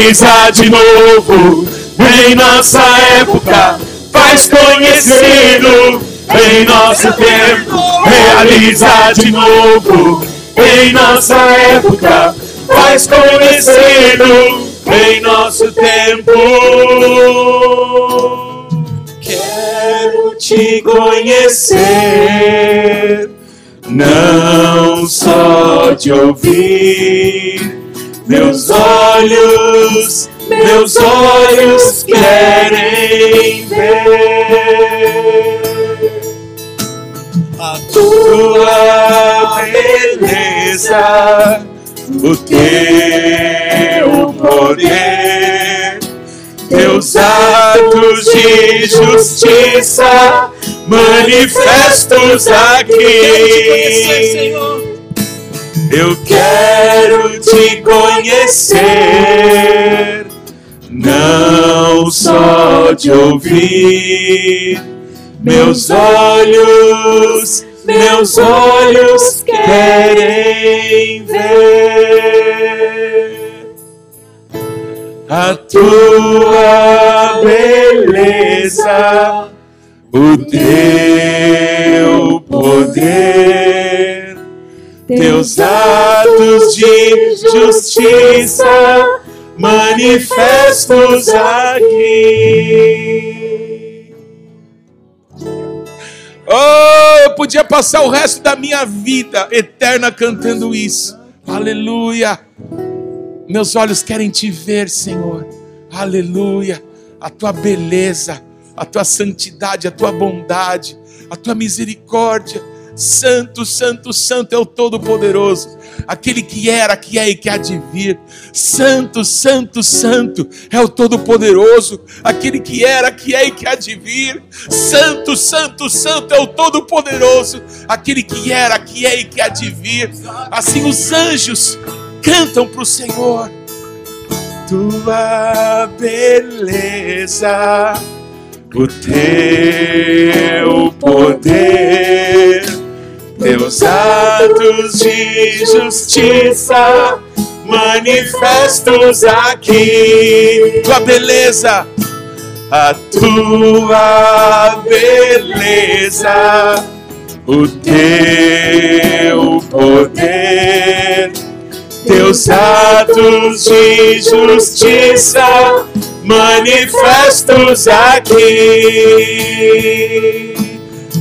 Realiza de novo em nossa época. Faz conhecido em nosso tempo. Realiza de novo em nossa época. Faz conhecido em nosso tempo. Quero te conhecer, não só te ouvir. Meus olhos, meus olhos querem ver a tua beleza, o teu poder, teus atos de justiça manifestos aqui. Eu quero te conhecer, não só te ouvir. Meus olhos, meus olhos querem ver a tua beleza, o teu poder, teus atos de justiça manifestos aqui. Oh, eu podia passar o resto da minha vida eterna cantando isso. Aleluia. Meus olhos querem te ver, Senhor. Aleluia. A tua beleza, a tua santidade, a tua bondade, a tua misericórdia. Santo, santo, santo é o Todo-Poderoso, aquele que era, que é e que há de vir. Santo, santo, santo é o Todo-Poderoso, aquele que era, que é e que há de vir. Santo, santo, santo é o Todo-Poderoso, aquele que era, que é e que há de vir. Assim os anjos cantam para o Senhor. tua beleza, o teu poder, teus atos de justiça manifestos aqui. Tua beleza, A tua beleza, o teu poder, teus atos de justiça manifestos aqui.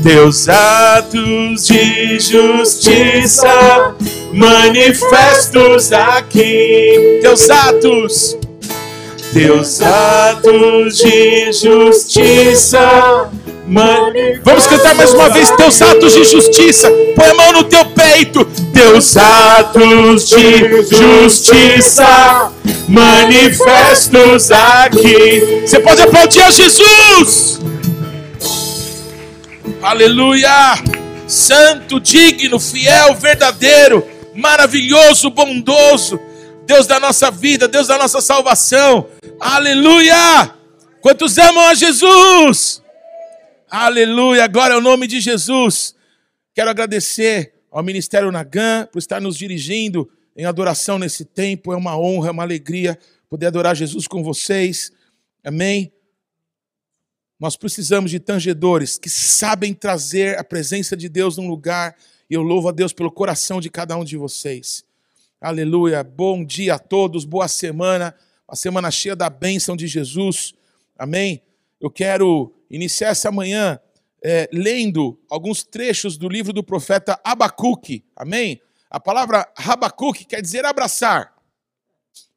Teus atos de justiça manifestos aqui. teus atos. Teus atos de justiça Vamos cantar mais uma vez teus atos de justiça. Põe a mão no teu peito. teus atos de justiça manifestos aqui. Você pode aplaudir a Jesus. Aleluia. Santo, digno, fiel, verdadeiro, maravilhoso, bondoso. Deus da nossa vida, Deus da nossa salvação. Aleluia. Quantos amam a Jesus? Aleluia. Glória ao nome de Jesus. Quero agradecer ao Ministério Nagã por estar nos dirigindo em adoração nesse tempo. É uma honra, é uma alegria poder adorar Jesus com vocês. Amém. Nós precisamos de tangedores que sabem trazer a presença de Deus num lugar. E eu louvo a Deus pelo coração de cada um de vocês. Aleluia. Bom dia a todos, boa semana. Uma semana cheia da bênção de Jesus. Amém. Eu quero iniciar essa manhã é, lendo alguns trechos do livro do profeta Abacuque. Amém? A palavra Abacuque quer dizer abraçar.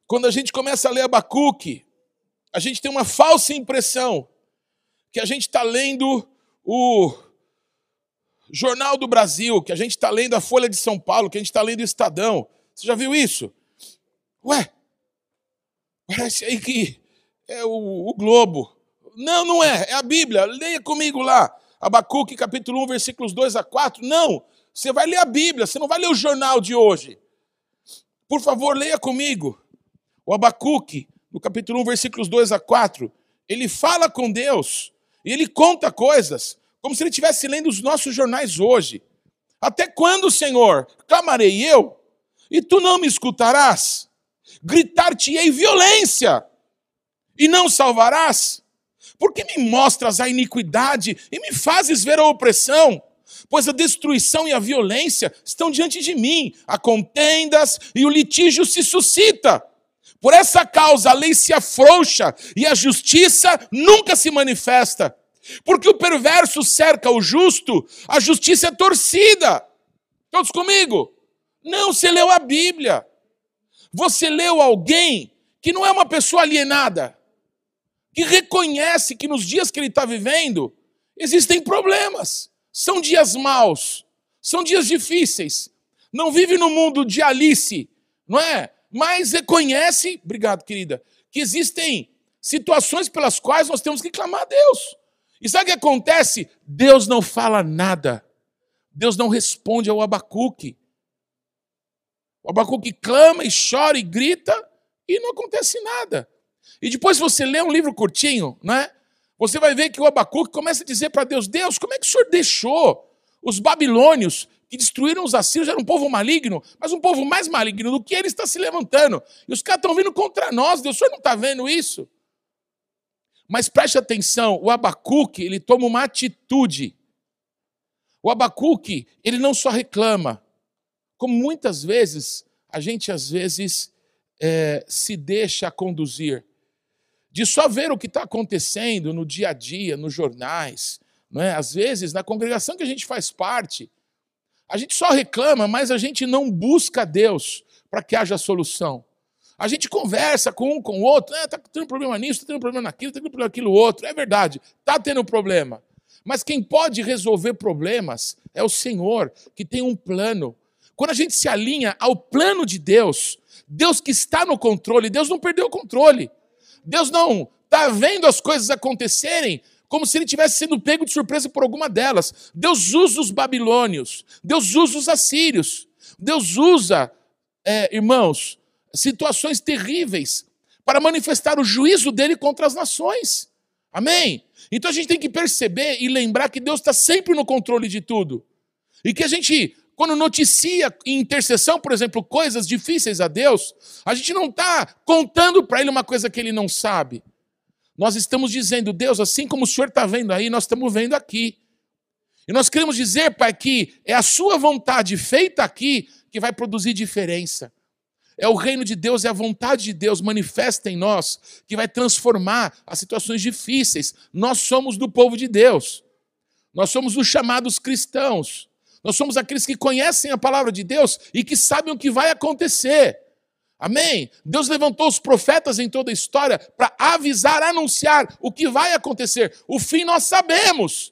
Quando a gente começa a ler Abacuque, a gente tem uma falsa impressão que a gente está lendo o Jornal do Brasil, que a gente está lendo a Folha de São Paulo, que a gente está lendo o Estadão. Você já viu isso? Ué, parece aí que é o, o Globo. Não, não é, é a Bíblia. Leia comigo lá. Abacuque, capítulo 1, versículos 2 a 4. Não, você vai ler a Bíblia, você não vai ler o jornal de hoje. Por favor, leia comigo. O Abacuque, no capítulo 1, versículos 2 a 4, ele fala com Deus e ele conta coisas como se ele estivesse lendo os nossos jornais hoje. Até quando, Senhor, clamarei eu e tu não me escutarás? Gritar-te-ei violência e não salvarás? Porque me mostras a iniquidade e me fazes ver a opressão? Pois a destruição e a violência estão diante de mim, há contendas e o litígio se suscita. Por essa causa a lei se afrouxa e a justiça nunca se manifesta. Porque o perverso cerca o justo, a justiça é torcida. Todos comigo? Não, você leu a Bíblia. Você leu alguém que não é uma pessoa alienada, que reconhece que nos dias que ele está vivendo existem problemas, são dias maus, são dias difíceis. Não vive no mundo de Alice, não é? Mas reconhece, obrigado, querida, que existem situações pelas quais nós temos que clamar a Deus. E sabe o que acontece? Deus não fala nada. Deus não responde ao Abacuque. O Abacuque clama e chora e grita e não acontece nada. E depois você lê um livro curtinho, né? Você vai ver que o Abacuque começa a dizer para Deus: Deus, como é que o senhor deixou os babilônios que destruíram os assírios? Era um povo maligno, mas um povo mais maligno do que ele está se levantando. E os caras estão vindo contra nós, Deus, o senhor não está vendo isso? Mas preste atenção: o Abacuque, ele toma uma atitude. O Abacuque, ele não só reclama, como muitas vezes a gente às vezes é, se deixa conduzir de só ver o que está acontecendo no dia a dia, nos jornais. Não é? Às vezes, na congregação que a gente faz parte, a gente só reclama, mas a gente não busca Deus para que haja solução. A gente conversa com um, com o outro, está é, tendo problema nisso, está tendo problema naquilo, está tendo problema naquilo outro. É verdade, está tendo problema. Mas quem pode resolver problemas é o Senhor, que tem um plano. Quando a gente se alinha ao plano de Deus, Deus que está no controle, Deus não perdeu o controle. Deus não está vendo as coisas acontecerem como se ele tivesse sendo pego de surpresa por alguma delas. Deus usa os babilônios, Deus usa os assírios, Deus usa, é, irmãos, situações terríveis para manifestar o juízo dele contra as nações. Amém? Então a gente tem que perceber e lembrar que Deus está sempre no controle de tudo. E que a gente quando noticia em intercessão, por exemplo, coisas difíceis a Deus, a gente não está contando para Ele uma coisa que Ele não sabe. Nós estamos dizendo, Deus, assim como o Senhor está vendo aí, nós estamos vendo aqui. E nós queremos dizer, Pai, que é a Sua vontade feita aqui que vai produzir diferença. É o reino de Deus, é a vontade de Deus manifesta em nós que vai transformar as situações difíceis. Nós somos do povo de Deus. Nós somos os chamados cristãos. Nós somos aqueles que conhecem a palavra de Deus e que sabem o que vai acontecer. Amém? Deus levantou os profetas em toda a história para avisar, anunciar o que vai acontecer. O fim nós sabemos.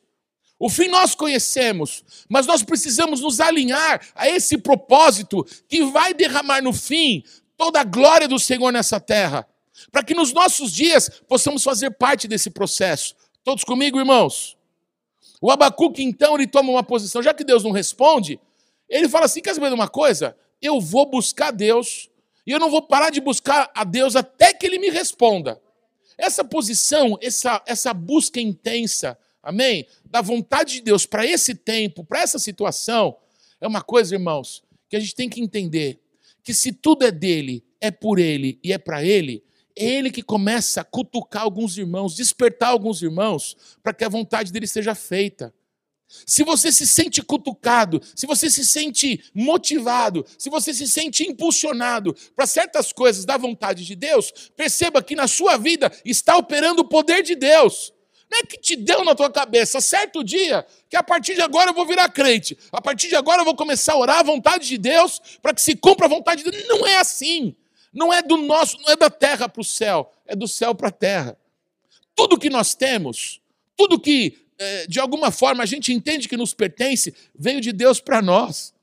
O fim nós conhecemos, mas nós precisamos nos alinhar a esse propósito que vai derramar no fim toda a glória do Senhor nessa terra, para que nos nossos dias possamos fazer parte desse processo. Todos comigo, irmãos? O Abacuque, então, ele toma uma posição, já que Deus não responde, ele fala assim: quer saber de uma coisa? Eu vou buscar Deus e eu não vou parar de buscar a Deus até que ele me responda. Essa posição, essa, essa busca intensa, amém? Da vontade de Deus para esse tempo, para essa situação, é uma coisa, irmãos, que a gente tem que entender: que se tudo é dele, é por ele e é para ele, é ele que começa a cutucar alguns irmãos, despertar alguns irmãos, para que a vontade dele seja feita. Se você se sente cutucado, se você se sente motivado, se você se sente impulsionado para certas coisas da vontade de Deus, perceba que na sua vida está operando o poder de Deus. Não é que te deu na tua cabeça, certo dia, que a partir de agora eu vou virar crente, a partir de agora eu vou começar a orar a vontade de Deus para que se cumpra a vontade de Deus. Não é assim. Não é do nosso, não é da terra para o céu, é do céu para a terra. Tudo que nós temos, tudo que de alguma forma a gente entende que nos pertence, veio de Deus para nós.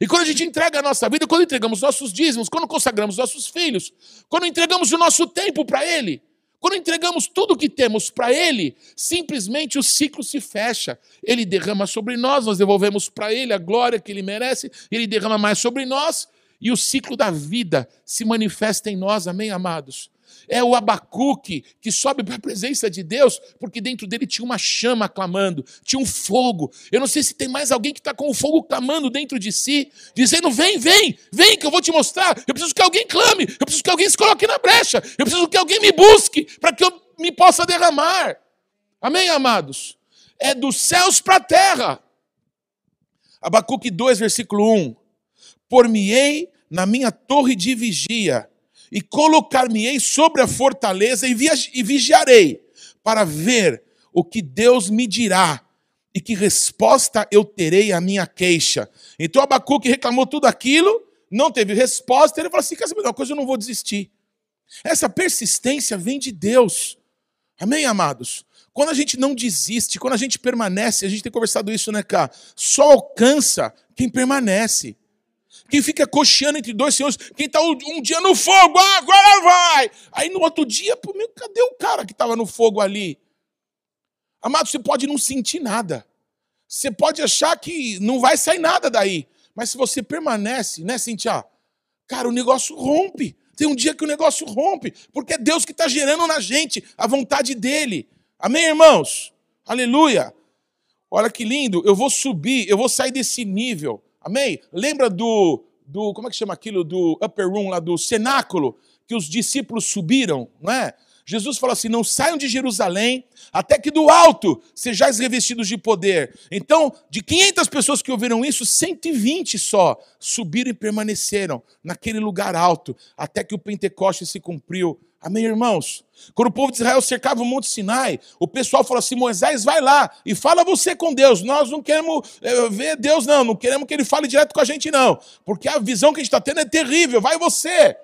E quando a gente entrega a nossa vida, quando entregamos nossos dízimos, quando consagramos nossos filhos, quando entregamos o nosso tempo para Ele, quando entregamos tudo o que temos para Ele, simplesmente o ciclo se fecha. Ele derrama sobre nós, nós devolvemos para Ele a glória que Ele merece, Ele derrama mais sobre nós, e o ciclo da vida se manifesta em nós, amém, amados? É o Abacuque que sobe para a presença de Deus, porque dentro dele tinha uma chama clamando, tinha um fogo. Eu não sei se tem mais alguém que está com o fogo clamando dentro de si, dizendo: Vem, vem, vem, que eu vou te mostrar. Eu preciso que alguém clame, eu preciso que alguém se coloque na brecha, eu preciso que alguém me busque para que eu me possa derramar. Amém, amados? É dos céus para a terra. Abacuque 2, versículo 1. Por-me-ei na minha torre de vigia e colocar-me-ei sobre a fortaleza e vigiarei para ver o que Deus me dirá e que resposta eu terei à minha queixa. Então Abacuque reclamou tudo aquilo, não teve resposta, ele falou assim: quer saber uma coisa, eu não vou desistir. Essa persistência vem de Deus. Amém, amados? Quando a gente não desiste, quando a gente permanece, a gente tem conversado isso, né, cá? Só alcança quem permanece. Quem fica cocheando entre dois senhores, quem está um, dia no fogo, ah, agora vai. Aí no outro dia, pô, meu, cadê o cara que estava no fogo ali? Amado, você pode não sentir nada. Você pode achar que não vai sair nada daí. Mas se você permanece, né, Cintia? Cara, o negócio rompe. Tem um dia que o negócio rompe, porque é Deus que está gerando na gente a vontade dele. Amém, irmãos? Aleluia. Olha que lindo. Eu vou subir, eu vou sair desse nível. Amém? Lembra do, do como é que chama aquilo? Do upper room, lá do cenáculo, que os discípulos subiram, não é? Jesus falou assim: não saiam de Jerusalém até que do alto sejais revestidos de poder. Então, de 500 pessoas que ouviram isso, 120 só subiram e permaneceram naquele lugar alto, até que o Pentecoste se cumpriu. Amém, irmãos? Quando o povo de Israel cercava o Monte Sinai, o pessoal falou assim: Moisés, vai lá e fala você com Deus. Nós não queremos eh, ver Deus, não. Não queremos que ele fale direto com a gente, não. Porque a visão que a gente está tendo é terrível. Vai você.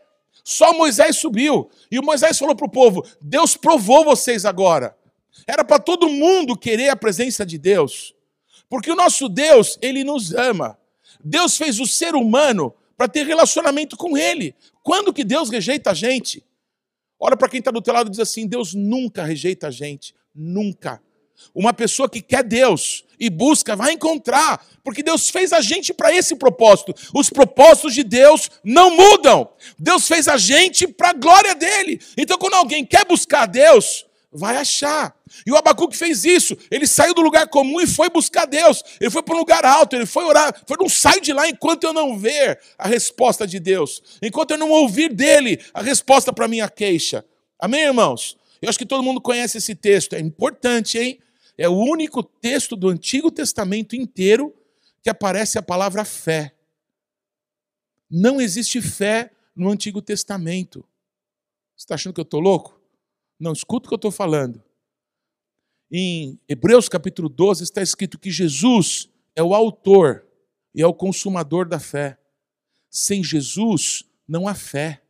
Só Moisés subiu. E o Moisés falou para o povo: Deus provou vocês agora. Era para todo mundo querer a presença de Deus. Porque o nosso Deus, ele nos ama. Deus fez o ser humano para ter relacionamento com ele. Quando que Deus rejeita a gente? Olha para quem está do teu lado e diz assim: Deus nunca rejeita a gente. Nunca. Uma pessoa que quer Deus e busca vai encontrar, porque Deus fez a gente para esse propósito. Os propósitos de Deus não mudam. Deus fez a gente para a glória dele. Então, quando alguém quer buscar Deus, vai achar. E o Abacuque fez isso. Ele saiu do lugar comum e foi buscar Deus. Ele foi para um lugar alto, ele foi orar. Foi, não saio de lá enquanto eu não ver a resposta de Deus. Enquanto eu não ouvir dele a resposta para minha queixa. Amém, irmãos? Eu acho que todo mundo conhece esse texto. É importante, hein? É o único texto do Antigo Testamento inteiro que aparece a palavra fé. Não existe fé no Antigo Testamento. Você está achando que eu estou louco? Não, escuta o que eu estou falando. Em Hebreus capítulo 12 está escrito que Jesus é o autor e é o consumador da fé. Sem Jesus não há fé.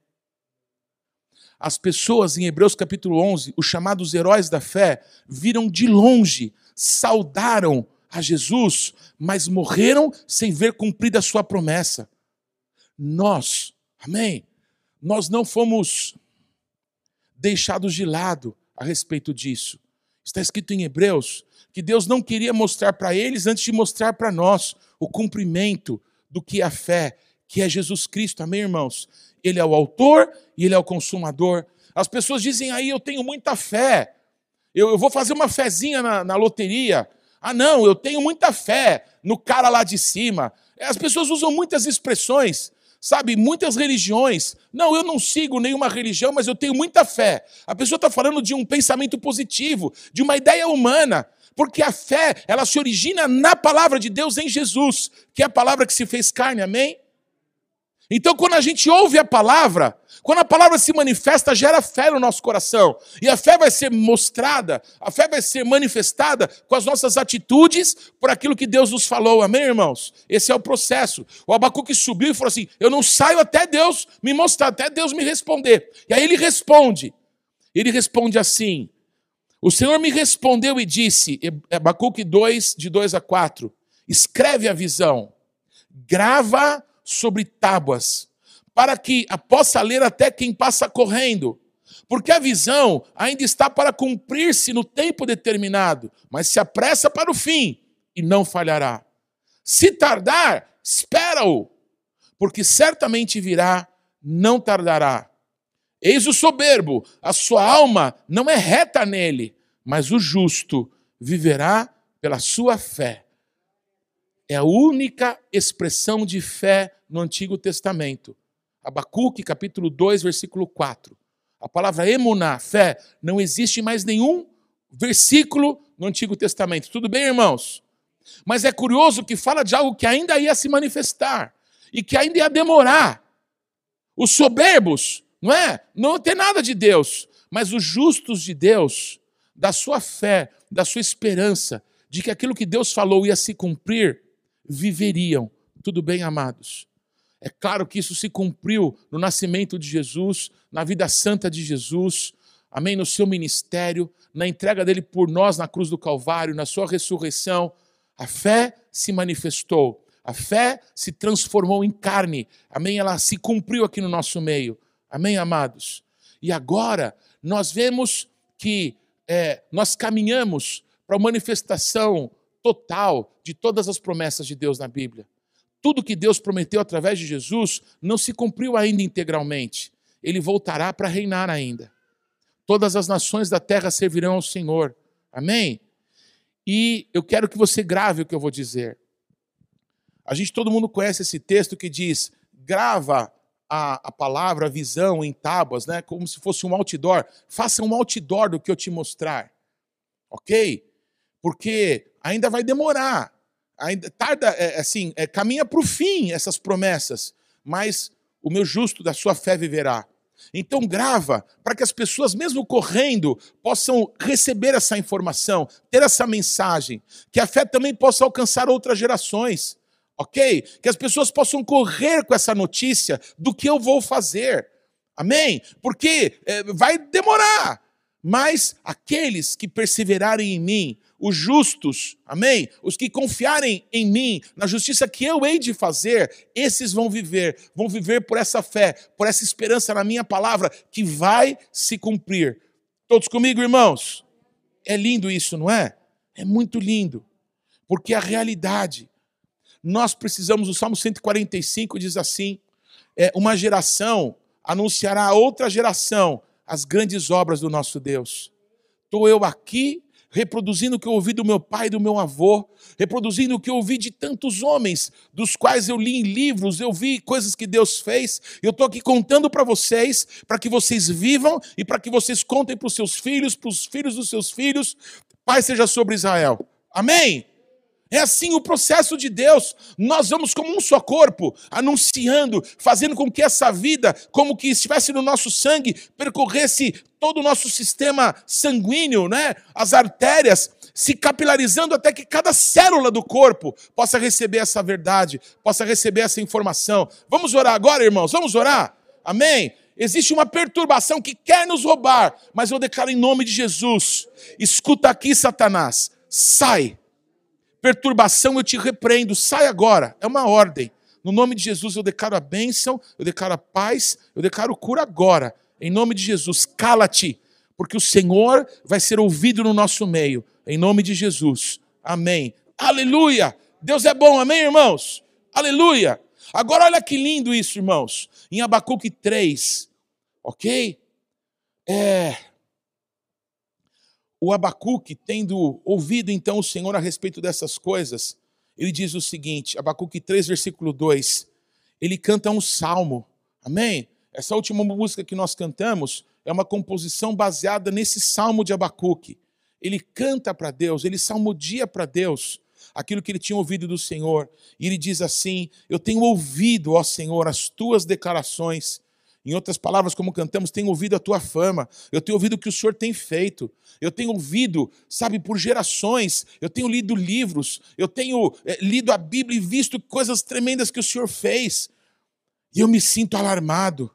As pessoas em Hebreus capítulo 11, os chamados heróis da fé, viram de longe, saudaram a Jesus, mas morreram sem ver cumprida a sua promessa. Nós, amém? Nós não fomos deixados de lado a respeito disso. Está escrito em Hebreus que Deus não queria mostrar para eles antes de mostrar para nós o cumprimento do que é a fé, que é Jesus Cristo. Amém, irmãos? Ele é o autor e ele é o consumador. As pessoas dizem aí, eu tenho muita fé. Eu, eu vou fazer uma fezinha na, na loteria. Ah, não, eu tenho muita fé no cara lá de cima. As pessoas usam muitas expressões, sabe? Muitas religiões. Não, eu não sigo nenhuma religião, mas eu tenho muita fé. A pessoa está falando de um pensamento positivo, de uma ideia humana. Porque a fé, ela se origina na palavra de Deus em Jesus, que é a palavra que se fez carne, amém? Então, quando a gente ouve a palavra, quando a palavra se manifesta, gera fé no nosso coração. E a fé vai ser mostrada, a fé vai ser manifestada com as nossas atitudes por aquilo que Deus nos falou. Amém, irmãos? Esse é o processo. O Abacuque subiu e falou assim: Eu não saio até Deus me mostrar, até Deus me responder. E aí ele responde. Ele responde assim: O Senhor me respondeu e disse, Abacuque 2, de 2 a 4, escreve a visão, grava sobre tábuas, para que a possa ler até quem passa correndo. Porque a visão ainda está para cumprir-se no tempo determinado, mas se apressa para o fim e não falhará. Se tardar, espera-o, porque certamente virá, não tardará. Eis o soberbo, a sua alma não é reta nele, mas o justo viverá pela sua fé. É a única expressão de fé no Antigo Testamento. Abacuque, capítulo 2, versículo 4. A palavra emuná, fé, não existe mais nenhum versículo no Antigo Testamento. Tudo bem, irmãos? Mas é curioso que fala de algo que ainda ia se manifestar e que ainda ia demorar. Os soberbos, não é? Não tem nada de Deus, mas os justos de Deus, da sua fé, da sua esperança, de que aquilo que Deus falou ia se cumprir, viveriam. Tudo bem, amados? É claro que isso se cumpriu no nascimento de Jesus, na vida santa de Jesus, amém? No seu ministério, na entrega dele por nós na cruz do Calvário, na sua ressurreição. A fé se manifestou, a fé se transformou em carne, amém? Ela se cumpriu aqui no nosso meio, amém, amados? E agora nós vemos que é, nós caminhamos para a manifestação total de todas as promessas de Deus na Bíblia tudo que Deus prometeu através de Jesus não se cumpriu ainda integralmente. Ele voltará para reinar ainda. Todas as nações da terra servirão ao Senhor. Amém? E eu quero que você grave o que eu vou dizer. A gente, todo mundo conhece esse texto que diz: grava a, a palavra, a visão em tábuas, né? como se fosse um outdoor. Faça um outdoor do que eu te mostrar. Ok? Porque ainda vai demorar ainda tarda, é, assim, é, caminha para o fim essas promessas, mas o meu justo da sua fé viverá. Então grava para que as pessoas, mesmo correndo, possam receber essa informação, ter essa mensagem, que a fé também possa alcançar outras gerações, ok? Que as pessoas possam correr com essa notícia do que eu vou fazer, amém? Porque é, vai demorar, mas aqueles que perseverarem em mim, os justos, amém? Os que confiarem em mim, na justiça que eu hei de fazer, esses vão viver, vão viver por essa fé, por essa esperança na minha palavra, que vai se cumprir. Todos comigo, irmãos? É lindo isso, não é? É muito lindo, porque a realidade, nós precisamos, o Salmo 145 diz assim: é, uma geração anunciará a outra geração as grandes obras do nosso Deus. Estou eu aqui reproduzindo o que eu ouvi do meu pai e do meu avô, reproduzindo o que eu ouvi de tantos homens, dos quais eu li em livros, eu vi coisas que Deus fez. Eu estou aqui contando para vocês, para que vocês vivam e para que vocês contem para os seus filhos, para os filhos dos seus filhos. Pai seja sobre Israel. Amém? É assim o processo de Deus. Nós vamos como um só corpo, anunciando, fazendo com que essa vida, como que estivesse no nosso sangue, percorresse todo o nosso sistema sanguíneo, né? As artérias se capilarizando até que cada célula do corpo possa receber essa verdade, possa receber essa informação. Vamos orar agora, irmãos? Vamos orar? Amém? Existe uma perturbação que quer nos roubar, mas eu declaro em nome de Jesus: escuta aqui, Satanás, sai perturbação, eu te repreendo, sai agora. É uma ordem. No nome de Jesus eu declaro a bênção, eu declaro a paz, eu declaro cura agora. Em nome de Jesus, cala-te, porque o Senhor vai ser ouvido no nosso meio. Em nome de Jesus. Amém. Aleluia. Deus é bom, amém, irmãos? Aleluia. Agora olha que lindo isso, irmãos. Em Abacuque 3, ok? É, o Abacuque, tendo ouvido então o Senhor a respeito dessas coisas, ele diz o seguinte, Abacuque 3, versículo 2, ele canta um salmo, amém? Essa última música que nós cantamos é uma composição baseada nesse salmo de Abacuque. Ele canta para Deus, ele salmodia para Deus aquilo que ele tinha ouvido do Senhor. E ele diz assim: Eu tenho ouvido, ó Senhor, as tuas declarações em outras palavras, como cantamos, tenho ouvido a tua fama, eu tenho ouvido o que o Senhor tem feito, eu tenho ouvido, sabe, por gerações, eu tenho lido livros, eu tenho é, lido a Bíblia e visto coisas tremendas que o Senhor fez, e eu me sinto alarmado.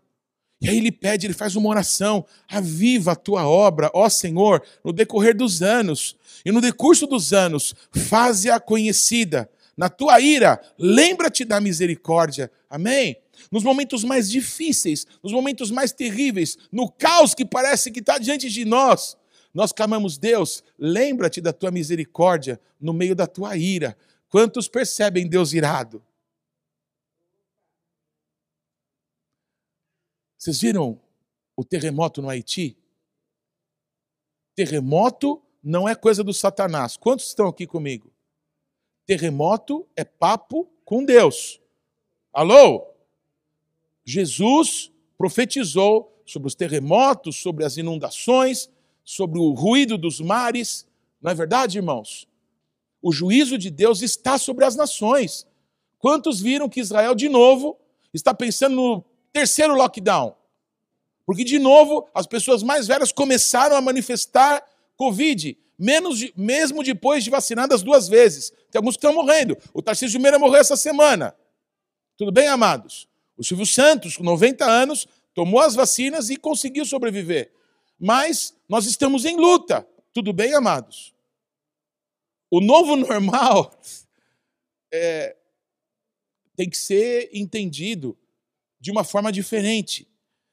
E aí ele pede, ele faz uma oração: aviva a tua obra, ó Senhor, no decorrer dos anos, e no decurso dos anos, faze-a conhecida. Na tua ira, lembra-te da misericórdia. Amém? Nos momentos mais difíceis, nos momentos mais terríveis, no caos que parece que está diante de nós, nós clamamos, Deus, lembra-te da tua misericórdia no meio da tua ira. Quantos percebem Deus irado? Vocês viram o terremoto no Haiti? Terremoto não é coisa do Satanás. Quantos estão aqui comigo? Terremoto é papo com Deus. Alô? Jesus profetizou sobre os terremotos, sobre as inundações, sobre o ruído dos mares. Não é verdade, irmãos? O juízo de Deus está sobre as nações. Quantos viram que Israel, de novo, está pensando no terceiro lockdown? Porque, de novo, as pessoas mais velhas começaram a manifestar Covid, de, mesmo depois de vacinadas duas vezes. Tem alguns que estão morrendo. O Tarcísio Meira morreu essa semana. Tudo bem, amados? O Silvio Santos, com 90 anos, tomou as vacinas e conseguiu sobreviver. Mas nós estamos em luta. Tudo bem, amados? O novo normal é, tem que ser entendido de uma forma diferente.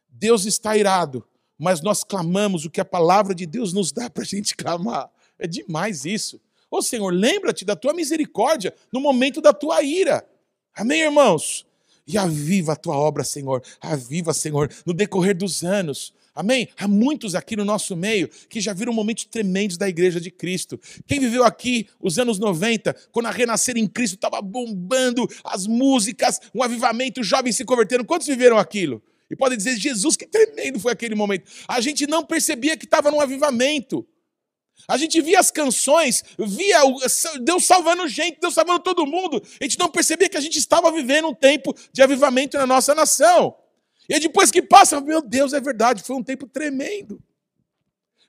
Deus está irado, mas nós clamamos o que a palavra de Deus nos dá para a gente clamar. É demais isso. Ô Senhor, lembra-te da tua misericórdia no momento da tua ira. Amém, irmãos? E aviva a tua obra, Senhor. Aviva, Senhor, no decorrer dos anos. Amém? Há muitos aqui no nosso meio que já viram momentos tremendos da igreja de Cristo. Quem viveu aqui os anos 90, quando a renascer em Cristo estava bombando, as músicas, um avivamento, os jovens se converteram. Quantos viveram aquilo? E podem dizer, Jesus, que tremendo foi aquele momento. A gente não percebia que estava num avivamento. A gente via as canções, via Deus salvando gente, Deus salvando todo mundo. A gente não percebia que a gente estava vivendo um tempo de avivamento na nossa nação. E depois que passa, meu Deus, é verdade, foi um tempo tremendo.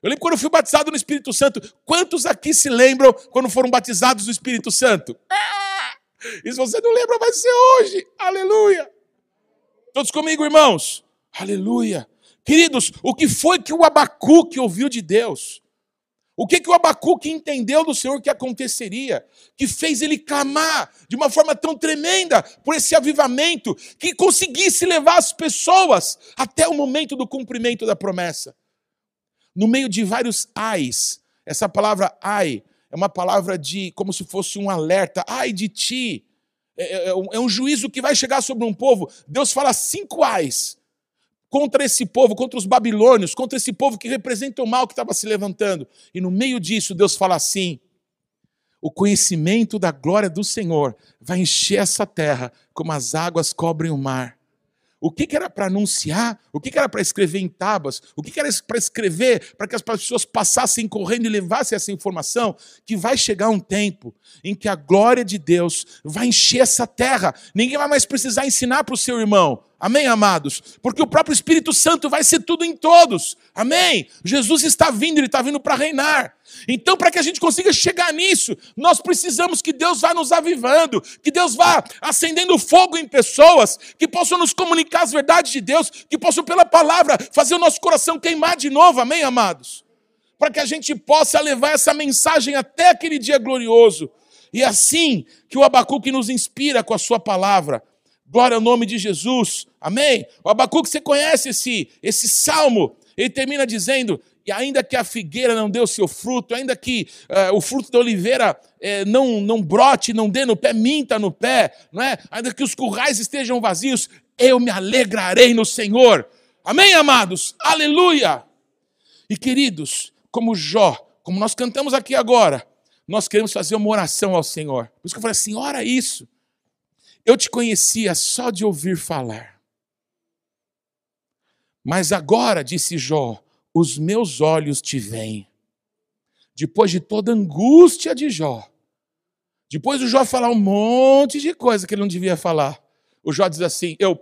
Eu lembro quando eu fui batizado no Espírito Santo. Quantos aqui se lembram quando foram batizados no Espírito Santo? E se você não lembra, vai ser hoje. Aleluia. Todos comigo, irmãos? Aleluia. Queridos, o que foi que o Abacuque ouviu de Deus? O que, que o Abacuque entendeu do Senhor que aconteceria, que fez ele clamar de uma forma tão tremenda por esse avivamento, que conseguisse levar as pessoas até o momento do cumprimento da promessa? No meio de vários ais, essa palavra ai é uma palavra de como se fosse um alerta, ai de ti, é, é, é um é juízo que vai chegar sobre um povo. Deus fala cinco ais contra esse povo, contra os babilônios, contra esse povo que representa o mal que estava se levantando. E no meio disso, Deus fala assim: o conhecimento da glória do Senhor vai encher essa terra como as águas cobrem o mar. O que, era para anunciar? O que, era para escrever em tábuas? O que, era para escrever para que as pessoas passassem correndo e levassem essa informação? Que vai chegar um tempo em que a glória de Deus vai encher essa terra. Ninguém vai mais precisar ensinar para o seu irmão. Amém, amados? Porque o próprio Espírito Santo vai ser tudo em todos. Amém? Jesus está vindo, ele está vindo para reinar. Então, para que a gente consiga chegar nisso, nós precisamos que Deus vá nos avivando, que Deus vá acendendo fogo em pessoas, que possam nos comunicar as verdades de Deus, que possam, pela palavra, fazer o nosso coração queimar de novo. Amém, amados? Para que a gente possa levar essa mensagem até aquele dia glorioso. E é assim que o Abacuque nos inspira com a sua palavra Glória ao nome de Jesus. Amém? O Abacuque, você conhece esse, esse salmo? Ele termina dizendo: E ainda que a figueira não dê o seu fruto, ainda que uh, o fruto da oliveira uh, não, não brote, não dê no pé, minta no pé, não é? ainda que os currais estejam vazios, eu me alegrarei no Senhor. Amém, amados? Aleluia! E queridos, como Jó, como nós cantamos aqui agora, nós queremos fazer uma oração ao Senhor. Por isso que eu falei assim: ora isso. Eu te conhecia só de ouvir falar. Mas agora, disse Jó, os meus olhos te veem. Depois de toda a angústia de Jó, depois do Jó falar um monte de coisa que ele não devia falar, o Jó diz assim: Eu,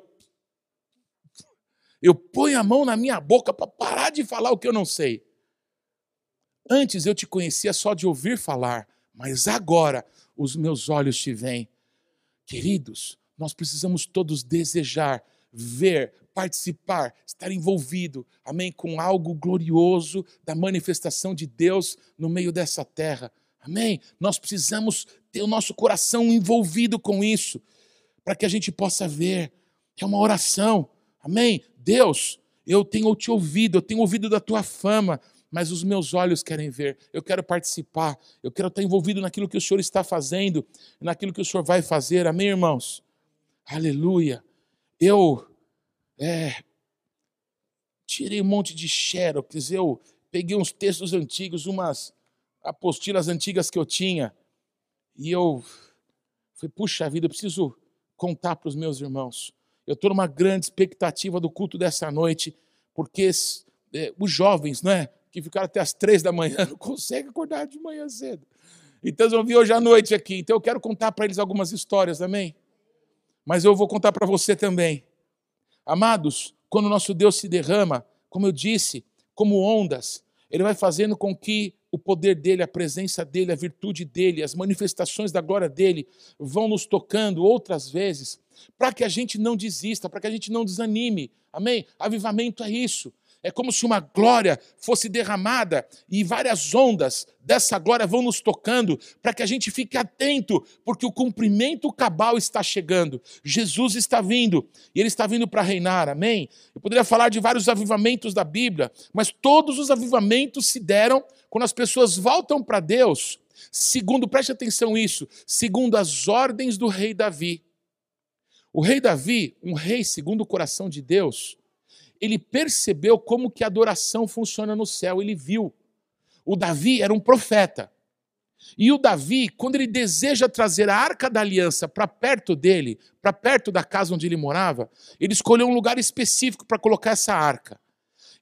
eu ponho a mão na minha boca para parar de falar o que eu não sei. Antes eu te conhecia só de ouvir falar, mas agora os meus olhos te veem. Queridos, nós precisamos todos desejar, ver, participar, estar envolvido, amém, com algo glorioso da manifestação de Deus no meio dessa terra. Amém? Nós precisamos ter o nosso coração envolvido com isso, para que a gente possa ver. É uma oração. Amém? Deus, eu tenho te ouvido, eu tenho ouvido da tua fama, mas os meus olhos querem ver. Eu quero participar, eu quero estar envolvido naquilo que o Senhor está fazendo, naquilo que o Senhor vai fazer. Amém, irmãos? Aleluia. Eu é, tirei um monte de xerox, eu peguei uns textos antigos, umas apostilas antigas que eu tinha, e eu falei, puxa vida, eu preciso contar para os meus irmãos. Eu estou numa grande expectativa do culto dessa noite, porque é, os jovens, né, que ficaram até as três da manhã, não conseguem acordar de manhã cedo. Então eles vão vir hoje à noite aqui. Então eu quero contar para eles algumas histórias, amém? Mas eu vou contar para você também. Amados, quando o nosso Deus se derrama, como eu disse, como ondas, ele vai fazendo com que o poder dele, a presença dele, a virtude dele, as manifestações da glória dele vão nos tocando outras vezes, para que a gente não desista, para que a gente não desanime. Amém? Avivamento é isso. É como se uma glória fosse derramada e várias ondas dessa glória vão nos tocando para que a gente fique atento, porque o cumprimento cabal está chegando. Jesus está vindo e ele está vindo para reinar. Amém? Eu poderia falar de vários avivamentos da Bíblia, mas todos os avivamentos se deram quando as pessoas voltam para Deus, segundo, preste atenção isso, segundo as ordens do rei Davi. O rei Davi, um rei segundo o coração de Deus, ele percebeu como que a adoração funciona no céu, ele viu. O Davi era um profeta. E o Davi, quando ele deseja trazer a arca da aliança para perto dele, para perto da casa onde ele morava, ele escolheu um lugar específico para colocar essa arca.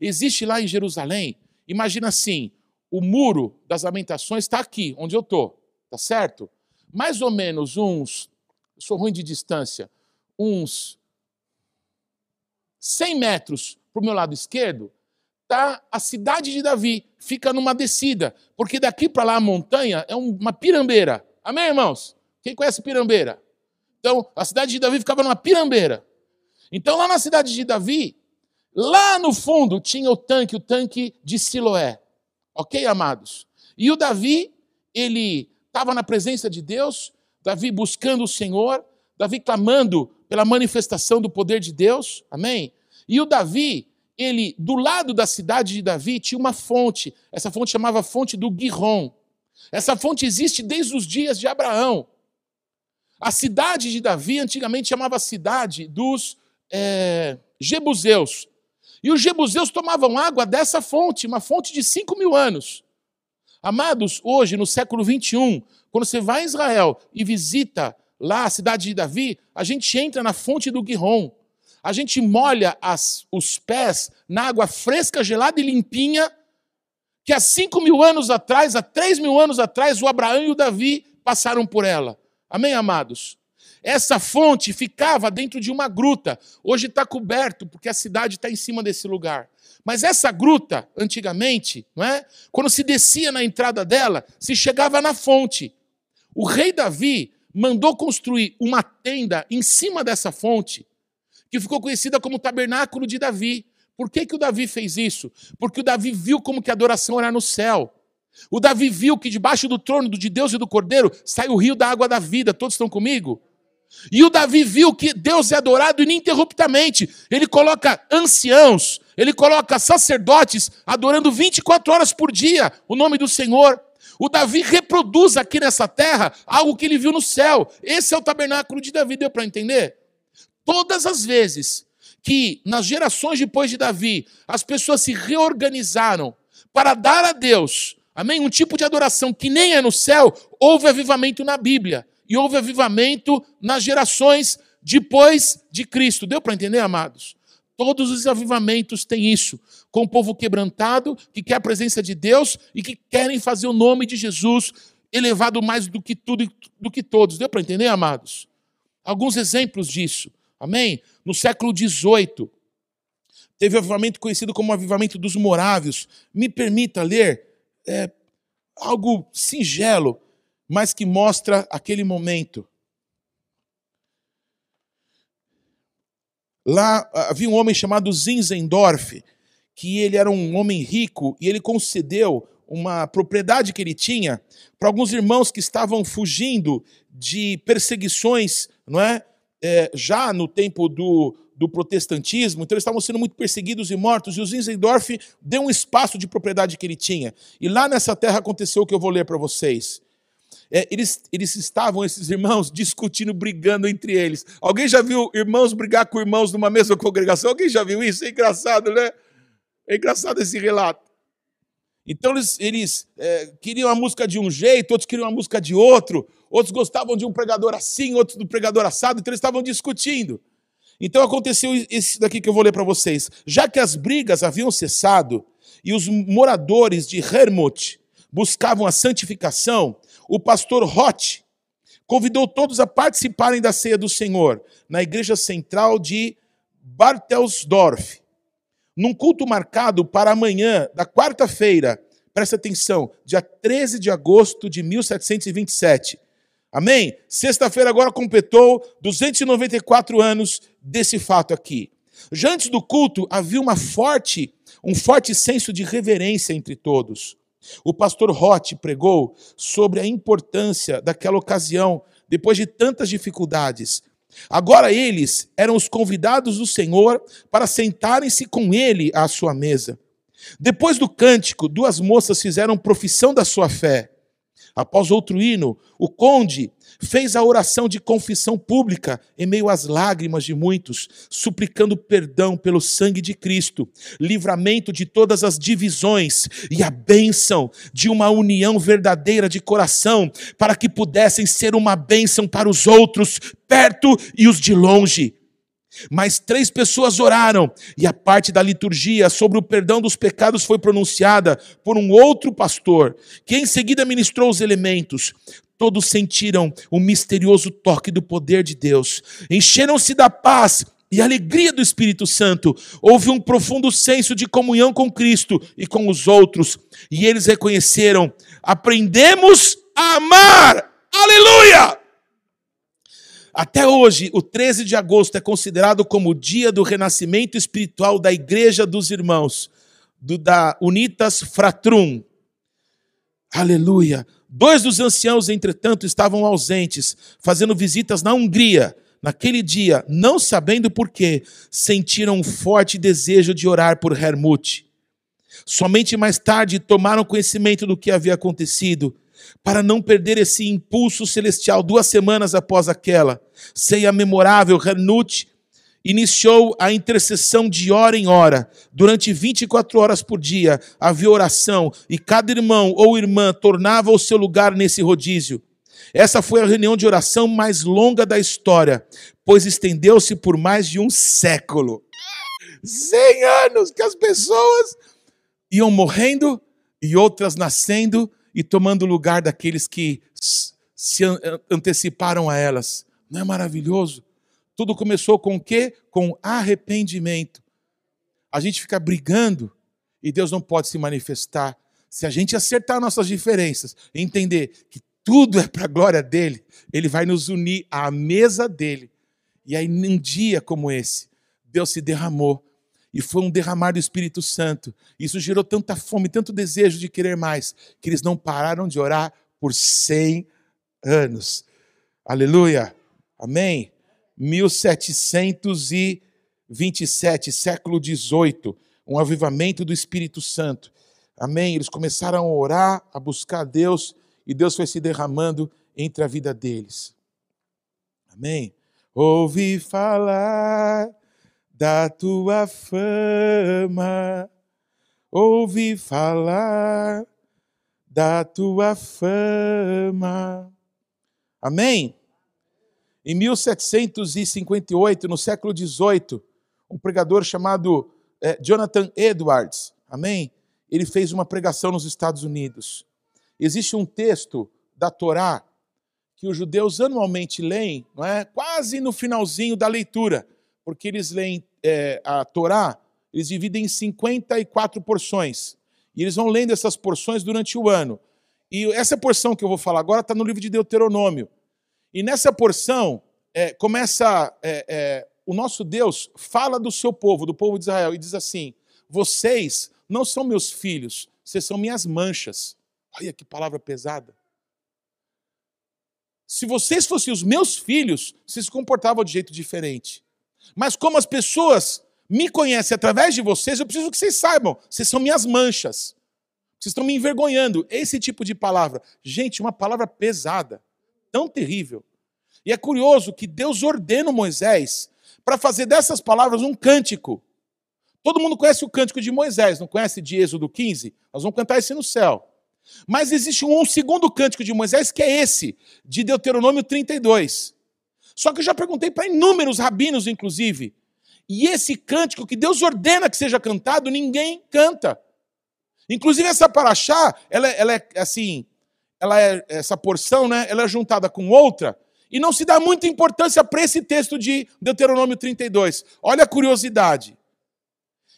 Existe lá em Jerusalém, imagina assim, o muro das lamentações está aqui, onde eu estou, tá certo? Mais ou menos uns, sou ruim de distância, uns 100 metros para o meu lado esquerdo, está a cidade de Davi, fica numa descida, porque daqui para lá a montanha é uma pirambeira. Amém, irmãos? Quem conhece pirambeira? Então, a cidade de Davi ficava numa pirambeira. Então, lá na cidade de Davi, lá no fundo tinha o tanque, o tanque de Siloé. Ok, amados? E o Davi, ele estava na presença de Deus, Davi buscando o Senhor, Davi clamando pela manifestação do poder de Deus, amém? E o Davi, ele, do lado da cidade de Davi, tinha uma fonte, essa fonte chamava fonte do Guirrom. Essa fonte existe desde os dias de Abraão. A cidade de Davi antigamente chamava cidade dos é, Jebuseus. E os Jebuseus tomavam água dessa fonte, uma fonte de 5 mil anos. Amados, hoje, no século 21, quando você vai a Israel e visita lá a cidade de Davi, a gente entra na fonte do Guirrom. A gente molha as, os pés na água fresca, gelada e limpinha, que há cinco mil anos atrás, há três mil anos atrás, o Abraão e o Davi passaram por ela. Amém, amados? Essa fonte ficava dentro de uma gruta. Hoje está coberto, porque a cidade está em cima desse lugar. Mas essa gruta, antigamente, não é? quando se descia na entrada dela, se chegava na fonte. O rei Davi mandou construir uma tenda em cima dessa fonte, que ficou conhecida como tabernáculo de Davi. Por que, que o Davi fez isso? Porque o Davi viu como que a adoração era no céu. O Davi viu que debaixo do trono de Deus e do Cordeiro sai o rio da água da vida. Todos estão comigo? E o Davi viu que Deus é adorado ininterruptamente. Ele coloca anciãos, ele coloca sacerdotes adorando 24 horas por dia o nome do Senhor. O Davi reproduz aqui nessa terra algo que ele viu no céu. Esse é o tabernáculo de Davi, deu para entender? Todas as vezes que nas gerações depois de Davi as pessoas se reorganizaram para dar a Deus, amém, um tipo de adoração que nem é no céu, houve avivamento na Bíblia e houve avivamento nas gerações depois de Cristo. Deu para entender, amados? Todos os avivamentos têm isso, com o povo quebrantado, que quer a presença de Deus e que querem fazer o nome de Jesus elevado mais do que tudo do que todos. Deu para entender, amados? Alguns exemplos disso. Amém? No século XVIII, teve o avivamento conhecido como o avivamento dos morávios. Me permita ler é, algo singelo, mas que mostra aquele momento. Lá havia um homem chamado Zinzendorf, que ele era um homem rico e ele concedeu uma propriedade que ele tinha para alguns irmãos que estavam fugindo de perseguições, não é? é já no tempo do, do protestantismo, então eles estavam sendo muito perseguidos e mortos, e o Zinzendorf deu um espaço de propriedade que ele tinha. E lá nessa terra aconteceu o que eu vou ler para vocês é, eles, eles estavam, esses irmãos, discutindo, brigando entre eles. Alguém já viu irmãos brigar com irmãos numa mesma congregação? Alguém já viu isso? É engraçado, né? É engraçado esse relato. Então eles, eles é, queriam a música de um jeito, outros queriam a música de outro, outros gostavam de um pregador assim, outros do pregador assado, então eles estavam discutindo. Então aconteceu isso daqui que eu vou ler para vocês. Já que as brigas haviam cessado e os moradores de Hermot buscavam a santificação, o pastor Roth convidou todos a participarem da ceia do Senhor na igreja central de Bartelsdorf, num culto marcado para amanhã, da quarta-feira, presta atenção, dia 13 de agosto de 1727. Amém? Sexta-feira agora completou 294 anos desse fato aqui. Já antes do culto havia uma forte, um forte senso de reverência entre todos. O pastor Roth pregou sobre a importância daquela ocasião, depois de tantas dificuldades. Agora eles eram os convidados do Senhor para sentarem-se com ele à sua mesa. Depois do cântico, duas moças fizeram profissão da sua fé. Após outro hino, o conde fez a oração de confissão pública em meio às lágrimas de muitos, suplicando perdão pelo sangue de Cristo, livramento de todas as divisões e a bênção de uma união verdadeira de coração, para que pudessem ser uma bênção para os outros, perto e os de longe. Mas três pessoas oraram, e a parte da liturgia sobre o perdão dos pecados foi pronunciada por um outro pastor, que em seguida ministrou os elementos. Todos sentiram o misterioso toque do poder de Deus, encheram-se da paz e alegria do Espírito Santo. Houve um profundo senso de comunhão com Cristo e com os outros, e eles reconheceram: aprendemos a amar. Aleluia! Até hoje, o 13 de agosto é considerado como o dia do renascimento espiritual da Igreja dos Irmãos, do, da Unitas Fratrum. Aleluia! Dois dos anciãos, entretanto, estavam ausentes, fazendo visitas na Hungria. Naquele dia, não sabendo porquê, sentiram um forte desejo de orar por Hermut. Somente mais tarde tomaram conhecimento do que havia acontecido para não perder esse impulso celestial. Duas semanas após aquela ceia memorável, Hanut iniciou a intercessão de hora em hora. Durante 24 horas por dia havia oração e cada irmão ou irmã tornava o seu lugar nesse rodízio. Essa foi a reunião de oração mais longa da história, pois estendeu-se por mais de um século. 100 anos que as pessoas iam morrendo e outras nascendo e tomando lugar daqueles que se anteciparam a elas. Não é maravilhoso? Tudo começou com o quê? Com arrependimento. A gente fica brigando e Deus não pode se manifestar. Se a gente acertar nossas diferenças, entender que tudo é para a glória dele, ele vai nos unir à mesa dele. E aí, num dia como esse, Deus se derramou e foi um derramar do Espírito Santo. Isso gerou tanta fome, tanto desejo de querer mais, que eles não pararam de orar por 100 anos. Aleluia. Amém. 1727, século 18, um avivamento do Espírito Santo. Amém. Eles começaram a orar, a buscar a Deus, e Deus foi se derramando entre a vida deles. Amém. Ouvi falar da tua fama, ouvi falar da tua fama. Amém? Em 1758, no século XVIII, um pregador chamado é, Jonathan Edwards, amém? Ele fez uma pregação nos Estados Unidos. Existe um texto da Torá que os judeus anualmente leem, não é? quase no finalzinho da leitura porque eles leem é, a Torá, eles dividem em 54 porções. E eles vão lendo essas porções durante o ano. E essa porção que eu vou falar agora está no livro de Deuteronômio. E nessa porção, é, começa. É, é, o nosso Deus fala do seu povo, do povo de Israel, e diz assim: Vocês não são meus filhos, vocês são minhas manchas. Olha que palavra pesada. Se vocês fossem os meus filhos, vocês se comportavam de jeito diferente. Mas como as pessoas me conhecem através de vocês, eu preciso que vocês saibam, vocês são minhas manchas. Vocês estão me envergonhando. Esse tipo de palavra. Gente, uma palavra pesada, tão terrível. E é curioso que Deus ordena Moisés para fazer dessas palavras um cântico. Todo mundo conhece o cântico de Moisés, não conhece de Êxodo 15? Nós vamos cantar esse no céu. Mas existe um segundo cântico de Moisés, que é esse, de Deuteronômio 32. Só que eu já perguntei para inúmeros rabinos, inclusive. E esse cântico que Deus ordena que seja cantado, ninguém canta. Inclusive essa paraxá, ela, ela é assim, ela é essa porção, né? Ela é juntada com outra e não se dá muita importância para esse texto de Deuteronômio 32. Olha a curiosidade.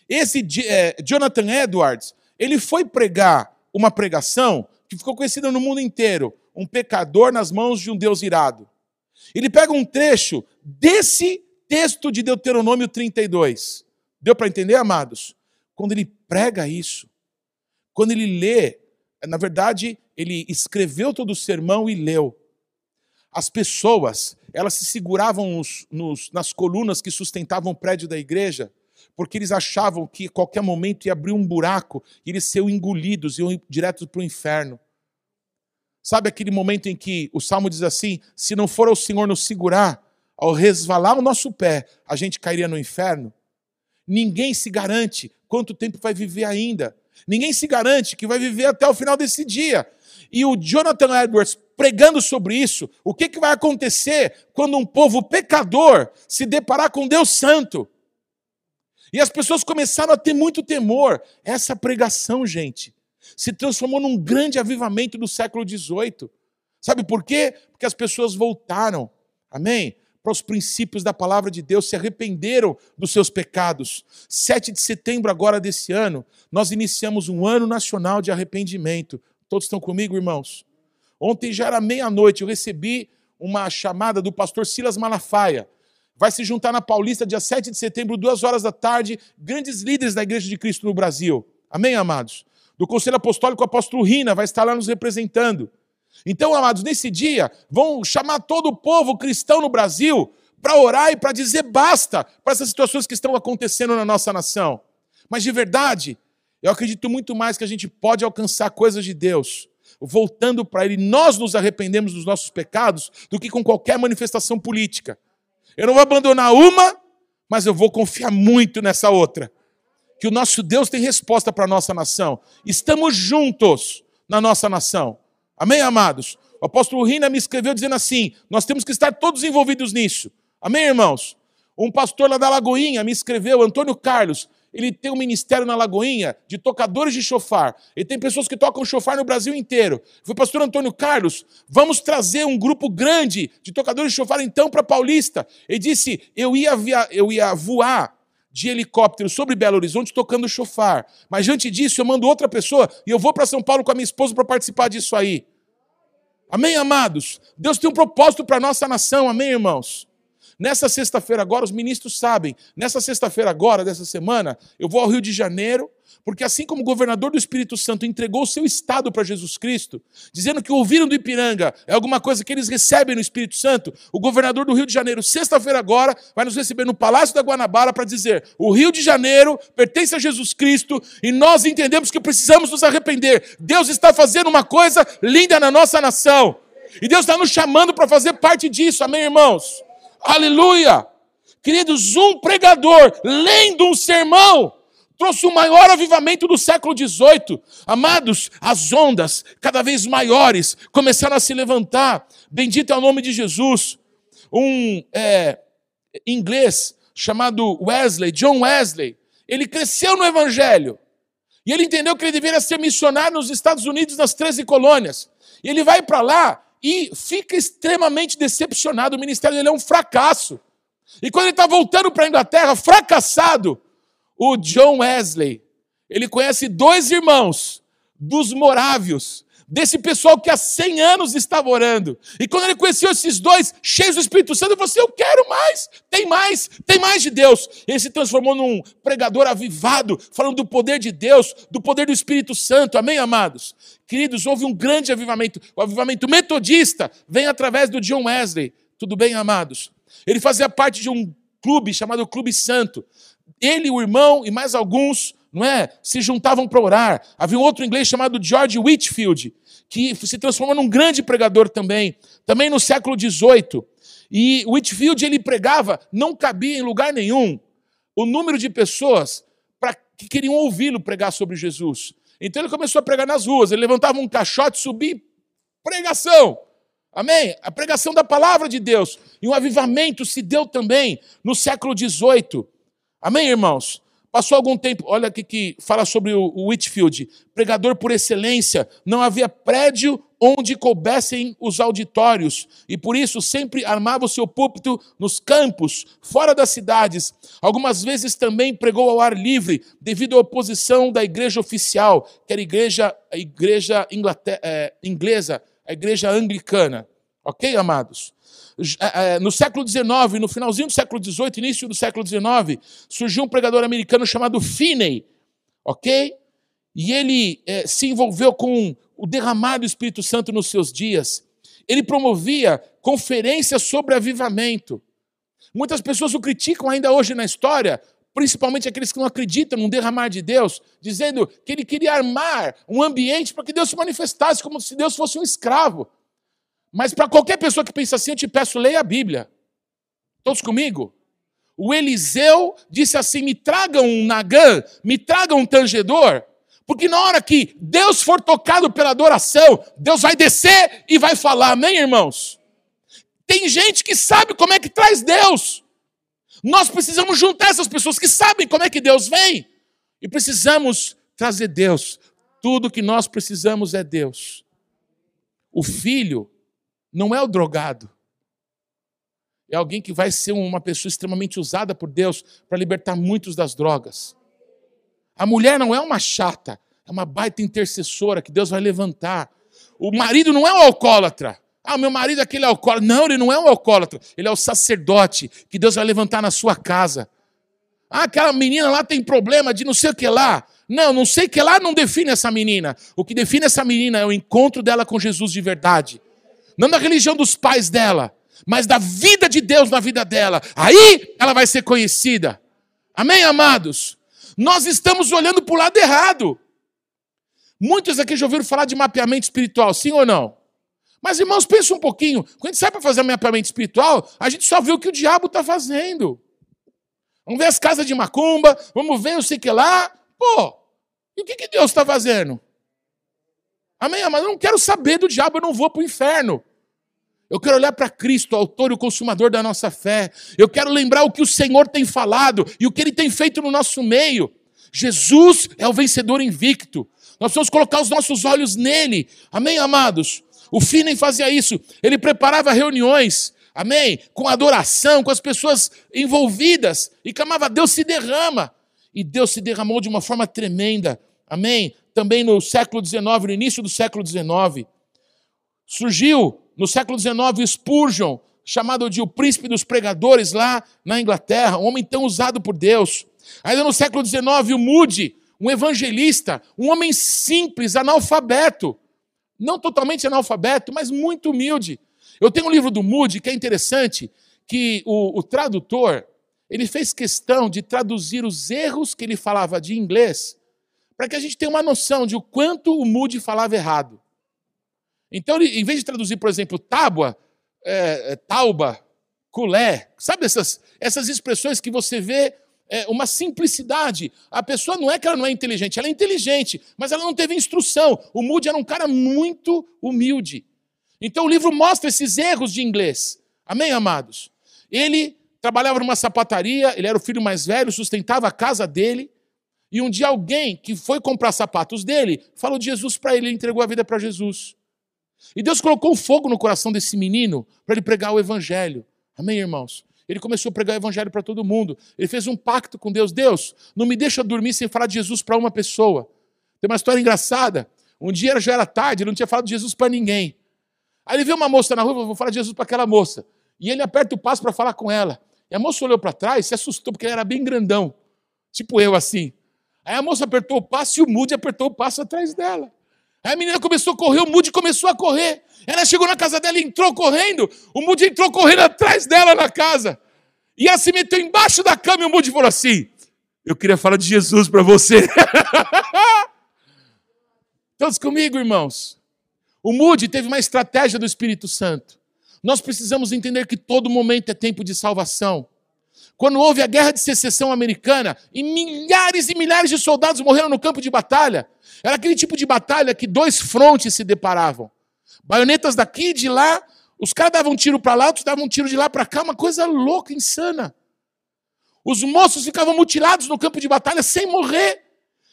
Esse é, Jonathan Edwards, ele foi pregar uma pregação que ficou conhecida no mundo inteiro, um pecador nas mãos de um Deus irado. Ele pega um trecho desse texto de Deuteronômio 32. Deu para entender, amados? Quando ele prega isso, quando ele lê, na verdade, ele escreveu todo o sermão e leu. As pessoas, elas se seguravam nos, nos, nas colunas que sustentavam o prédio da igreja, porque eles achavam que a qualquer momento ia abrir um buraco e eles seriam engolidos, iam direto para o inferno. Sabe aquele momento em que o salmo diz assim: se não for o Senhor nos segurar, ao resvalar o nosso pé, a gente cairia no inferno? Ninguém se garante quanto tempo vai viver ainda. Ninguém se garante que vai viver até o final desse dia. E o Jonathan Edwards pregando sobre isso, o que, que vai acontecer quando um povo pecador se deparar com Deus Santo? E as pessoas começaram a ter muito temor. Essa pregação, gente, se transformou num grande avivamento do século XVIII. Sabe por quê? Porque as pessoas voltaram, amém? Para os princípios da palavra de Deus, se arrependeram dos seus pecados. 7 de setembro agora desse ano, nós iniciamos um ano nacional de arrependimento. Todos estão comigo, irmãos? Ontem já era meia-noite, eu recebi uma chamada do pastor Silas Malafaia vai se juntar na Paulista dia 7 de setembro, duas horas da tarde, grandes líderes da Igreja de Cristo no Brasil. Amém, amados? Do Conselho Apostólico, o apóstolo Rina vai estar lá nos representando. Então, amados, nesse dia, vão chamar todo o povo cristão no Brasil para orar e para dizer basta para essas situações que estão acontecendo na nossa nação. Mas de verdade, eu acredito muito mais que a gente pode alcançar coisas de Deus voltando para Ele. Nós nos arrependemos dos nossos pecados do que com qualquer manifestação política. Eu não vou abandonar uma, mas eu vou confiar muito nessa outra. Que o nosso Deus tem resposta para a nossa nação. Estamos juntos na nossa nação. Amém, amados? O apóstolo Rina me escreveu dizendo assim: nós temos que estar todos envolvidos nisso. Amém, irmãos? Um pastor lá da Lagoinha me escreveu, Antônio Carlos, ele tem um ministério na Lagoinha de tocadores de chofar. Ele tem pessoas que tocam chofar no Brasil inteiro. Foi pastor Antônio Carlos, vamos trazer um grupo grande de tocadores de chofar então para Paulista. Ele disse: eu ia, via, eu ia voar de helicóptero sobre Belo Horizonte tocando chofar. Mas diante disso, eu mando outra pessoa e eu vou para São Paulo com a minha esposa para participar disso aí. Amém, amados? Deus tem um propósito para a nossa nação, amém, irmãos? Nessa sexta-feira agora, os ministros sabem, nessa sexta-feira agora, dessa semana, eu vou ao Rio de Janeiro, porque assim como o governador do Espírito Santo entregou o seu estado para Jesus Cristo, dizendo que ouviram do Ipiranga é alguma coisa que eles recebem no Espírito Santo, o governador do Rio de Janeiro, sexta-feira agora, vai nos receber no Palácio da Guanabara para dizer: o Rio de Janeiro pertence a Jesus Cristo e nós entendemos que precisamos nos arrepender. Deus está fazendo uma coisa linda na nossa nação. E Deus está nos chamando para fazer parte disso, amém, irmãos? Aleluia! Queridos, um pregador lendo um sermão trouxe o maior avivamento do século XVIII. Amados, as ondas cada vez maiores começaram a se levantar. Bendito é o nome de Jesus. Um é, inglês chamado Wesley, John Wesley, ele cresceu no Evangelho. E ele entendeu que ele deveria ser missionário nos Estados Unidos, nas 13 colônias. E ele vai para lá e fica extremamente decepcionado. O ministério dele é um fracasso. E quando ele está voltando para a Inglaterra, fracassado, o John Wesley, ele conhece dois irmãos dos morávios, desse pessoal que há 100 anos estava orando. E quando ele conheceu esses dois, cheios do Espírito Santo, ele falou assim: Eu quero mais, tem mais, tem mais de Deus. Ele se transformou num pregador avivado, falando do poder de Deus, do poder do Espírito Santo. Amém, amados? Queridos, houve um grande avivamento. O avivamento metodista vem através do John Wesley. Tudo bem, amados? Ele fazia parte de um clube chamado Clube Santo. Ele, o irmão e mais alguns não é? Se juntavam para orar. Havia um outro inglês chamado George Whitfield, que se transformou num grande pregador também, também no século XVIII. E Whitfield ele pregava, não cabia em lugar nenhum o número de pessoas que queriam ouvi-lo pregar sobre Jesus. Então ele começou a pregar nas ruas, ele levantava um caixote, subia, pregação. Amém? A pregação da palavra de Deus. E um avivamento se deu também no século XVIII. Amém, irmãos? Passou algum tempo, olha aqui que fala sobre o Whitfield, pregador por excelência, não havia prédio onde coubessem os auditórios, e por isso sempre armava o seu púlpito nos campos, fora das cidades. Algumas vezes também pregou ao ar livre, devido à oposição da igreja oficial, que era a igreja, a igreja é, inglesa, a igreja anglicana. Ok, amados? É, é, no século XIX, no finalzinho do século XVIII, início do século XIX, surgiu um pregador americano chamado Finney, ok? E ele é, se envolveu com o derramar do Espírito Santo nos seus dias. Ele promovia conferências sobre avivamento. Muitas pessoas o criticam ainda hoje na história, principalmente aqueles que não acreditam no derramar de Deus, dizendo que ele queria armar um ambiente para que Deus se manifestasse como se Deus fosse um escravo. Mas para qualquer pessoa que pensa assim, eu te peço, leia a Bíblia. Todos comigo? O Eliseu disse assim: me traga um nagã, me traga um tangedor, porque na hora que Deus for tocado pela adoração, Deus vai descer e vai falar, amém, irmãos? Tem gente que sabe como é que traz Deus. Nós precisamos juntar essas pessoas que sabem como é que Deus vem. E precisamos trazer Deus. Tudo que nós precisamos é Deus. O filho não é o drogado. É alguém que vai ser uma pessoa extremamente usada por Deus para libertar muitos das drogas. A mulher não é uma chata, é uma baita intercessora que Deus vai levantar. O marido não é um alcoólatra. Ah, meu marido é aquele alcoólatra. Não, ele não é um alcoólatra. Ele é o sacerdote que Deus vai levantar na sua casa. Ah, aquela menina lá tem problema de não sei o que lá. Não, não sei o que lá não define essa menina. O que define essa menina é o encontro dela com Jesus de verdade não da religião dos pais dela, mas da vida de Deus na vida dela. Aí ela vai ser conhecida. Amém, amados? Nós estamos olhando para o lado errado. Muitos aqui já ouviram falar de mapeamento espiritual, sim ou não? Mas, irmãos, pensa um pouquinho. Quando a gente sai para fazer mapeamento espiritual, a gente só vê o que o diabo está fazendo. Vamos ver as casas de macumba, vamos ver o sei que lá. Pô, e o que, que Deus está fazendo? Amém? Mas eu não quero saber do diabo, eu não vou para o inferno. Eu quero olhar para Cristo, autor e o consumador da nossa fé. Eu quero lembrar o que o Senhor tem falado e o que ele tem feito no nosso meio. Jesus é o vencedor invicto. Nós precisamos colocar os nossos olhos nele. Amém, amados? O Finney fazia isso. Ele preparava reuniões, amém? Com adoração, com as pessoas envolvidas. E clamava, Deus se derrama. E Deus se derramou de uma forma tremenda. Amém? Também no século XIX, no início do século XIX. Surgiu no século XIX, Spurgeon, chamado de o príncipe dos pregadores lá na Inglaterra, um homem tão usado por Deus. Ainda no século XIX, o Moody, um evangelista, um homem simples, analfabeto. Não totalmente analfabeto, mas muito humilde. Eu tenho um livro do Moody que é interessante, que o, o tradutor, ele fez questão de traduzir os erros que ele falava de inglês, para que a gente tenha uma noção de o quanto o Moody falava errado. Então, em vez de traduzir, por exemplo, tábua, é, é, tauba, culé, sabe essas, essas expressões que você vê é, uma simplicidade. A pessoa não é que ela não é inteligente, ela é inteligente, mas ela não teve instrução. O Moody era um cara muito humilde. Então o livro mostra esses erros de inglês. Amém, amados? Ele trabalhava numa sapataria, ele era o filho mais velho, sustentava a casa dele. E um dia alguém que foi comprar sapatos dele falou de Jesus para ele, ele entregou a vida para Jesus. E Deus colocou um fogo no coração desse menino para ele pregar o evangelho. Amém, irmãos? Ele começou a pregar o evangelho para todo mundo. Ele fez um pacto com Deus. Deus, não me deixa dormir sem falar de Jesus para uma pessoa. Tem uma história engraçada. Um dia já era tarde, ele não tinha falado de Jesus para ninguém. Aí ele viu uma moça na rua, vou falar de Jesus para aquela moça. E ele aperta o passo para falar com ela. E a moça olhou para trás, se assustou, porque ele era bem grandão. Tipo eu, assim. Aí a moça apertou o passo e o Moody apertou o passo atrás dela. Aí a menina começou a correr, o Moody começou a correr. Ela chegou na casa dela e entrou correndo. O Moody entrou correndo atrás dela na casa. E ela se meteu embaixo da cama e o Moody falou assim: Eu queria falar de Jesus para você. Todos comigo, irmãos. O Moody teve uma estratégia do Espírito Santo. Nós precisamos entender que todo momento é tempo de salvação. Quando houve a guerra de secessão americana e milhares e milhares de soldados morreram no campo de batalha. Era aquele tipo de batalha que dois frontes se deparavam. Baionetas daqui e de lá, os caras davam um tiro para lá, outros davam um tiro de lá para cá, uma coisa louca, insana. Os moços ficavam mutilados no campo de batalha sem morrer.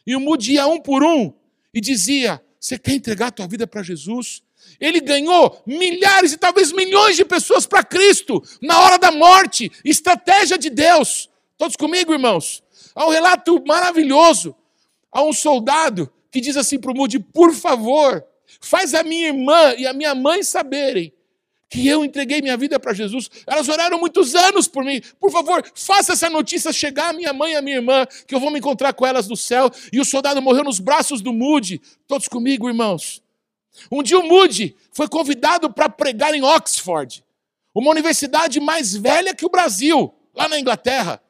E o ia um por um e dizia: Você quer entregar a tua vida para Jesus? Ele ganhou milhares e talvez milhões de pessoas para Cristo na hora da morte. Estratégia de Deus. Todos comigo, irmãos? Há um relato maravilhoso. Há um soldado que diz assim para o Moody: Por favor, faz a minha irmã e a minha mãe saberem que eu entreguei minha vida para Jesus. Elas oraram muitos anos por mim. Por favor, faça essa notícia chegar à minha mãe e à minha irmã, que eu vou me encontrar com elas no céu. E o soldado morreu nos braços do Moody. Todos comigo, irmãos. Um dia o Moody foi convidado para pregar em Oxford, uma universidade mais velha que o Brasil, lá na Inglaterra.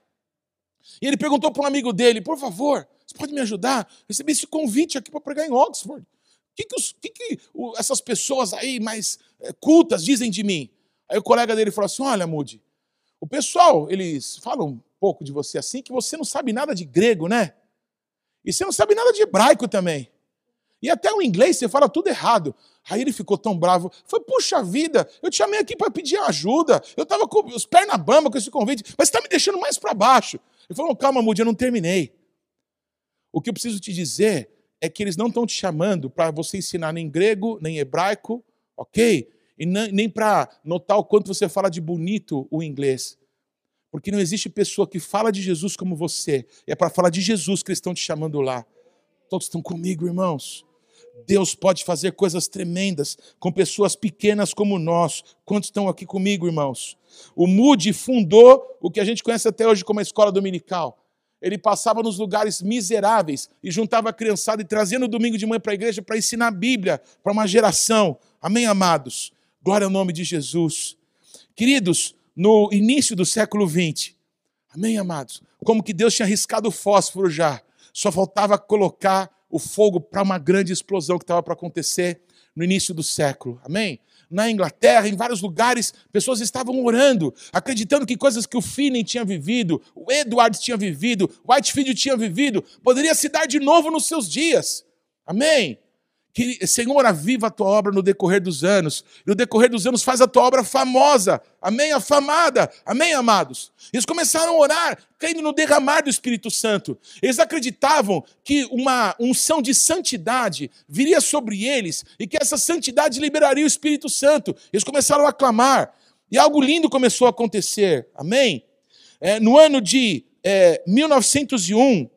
E ele perguntou para um amigo dele: por favor, você pode me ajudar? Recebi esse convite aqui para pregar em Oxford. O que, que, os, que, que essas pessoas aí mais eh, cultas dizem de mim? Aí o colega dele falou assim: olha, Moody, o pessoal, eles falam um pouco de você assim, que você não sabe nada de grego, né? E você não sabe nada de hebraico também. E até o inglês você fala tudo errado. Aí ele ficou tão bravo. Foi, puxa vida, eu te chamei aqui para pedir ajuda. Eu estava com os pernas bamba com esse convite, mas está me deixando mais para baixo. Ele falou: calma, Moody, eu não terminei. O que eu preciso te dizer é que eles não estão te chamando para você ensinar nem grego, nem hebraico, ok? E nem para notar o quanto você fala de bonito o inglês. Porque não existe pessoa que fala de Jesus como você. É para falar de Jesus que eles estão te chamando lá. Todos estão comigo, irmãos. Deus pode fazer coisas tremendas com pessoas pequenas como nós. Quantos estão aqui comigo, irmãos? O Moody fundou o que a gente conhece até hoje como a escola dominical. Ele passava nos lugares miseráveis e juntava a criançada e trazia no domingo de manhã para a igreja para ensinar a Bíblia para uma geração. Amém, amados? Glória ao nome de Jesus. Queridos, no início do século XX, amém, amados? Como que Deus tinha arriscado o fósforo já, só faltava colocar o fogo para uma grande explosão que estava para acontecer no início do século. Amém? Na Inglaterra, em vários lugares, pessoas estavam orando, acreditando que coisas que o Finney tinha vivido, o Edward tinha vivido, o Whitefield tinha vivido, poderia se dar de novo nos seus dias. Amém? Que, Senhor, aviva a tua obra no decorrer dos anos. E no decorrer dos anos faz a tua obra famosa. Amém? Afamada. Amém, amados? Eles começaram a orar, crendo no derramar do Espírito Santo. Eles acreditavam que uma unção de santidade viria sobre eles e que essa santidade liberaria o Espírito Santo. Eles começaram a clamar. E algo lindo começou a acontecer. Amém? É, no ano de é, 1901,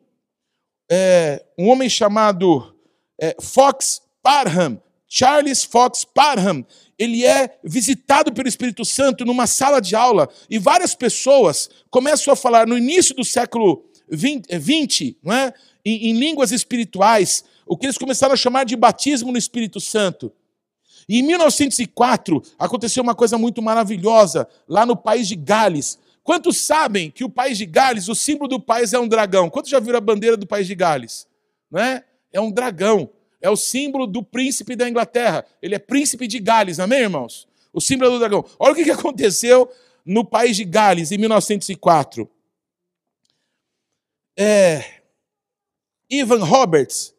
é, um homem chamado é, Fox Parham, Charles Fox Parham, ele é visitado pelo Espírito Santo numa sala de aula e várias pessoas começam a falar no início do século 20, não é? em, em línguas espirituais, o que eles começaram a chamar de batismo no Espírito Santo. E em 1904 aconteceu uma coisa muito maravilhosa lá no país de Gales. Quantos sabem que o país de Gales, o símbolo do país é um dragão? Quantos já viram a bandeira do país de Gales? Não é? É um dragão é o símbolo do príncipe da Inglaterra. Ele é príncipe de Gales, amém, irmãos? O símbolo do dragão. Olha o que aconteceu no país de Gales em 1904. É, Ivan Roberts,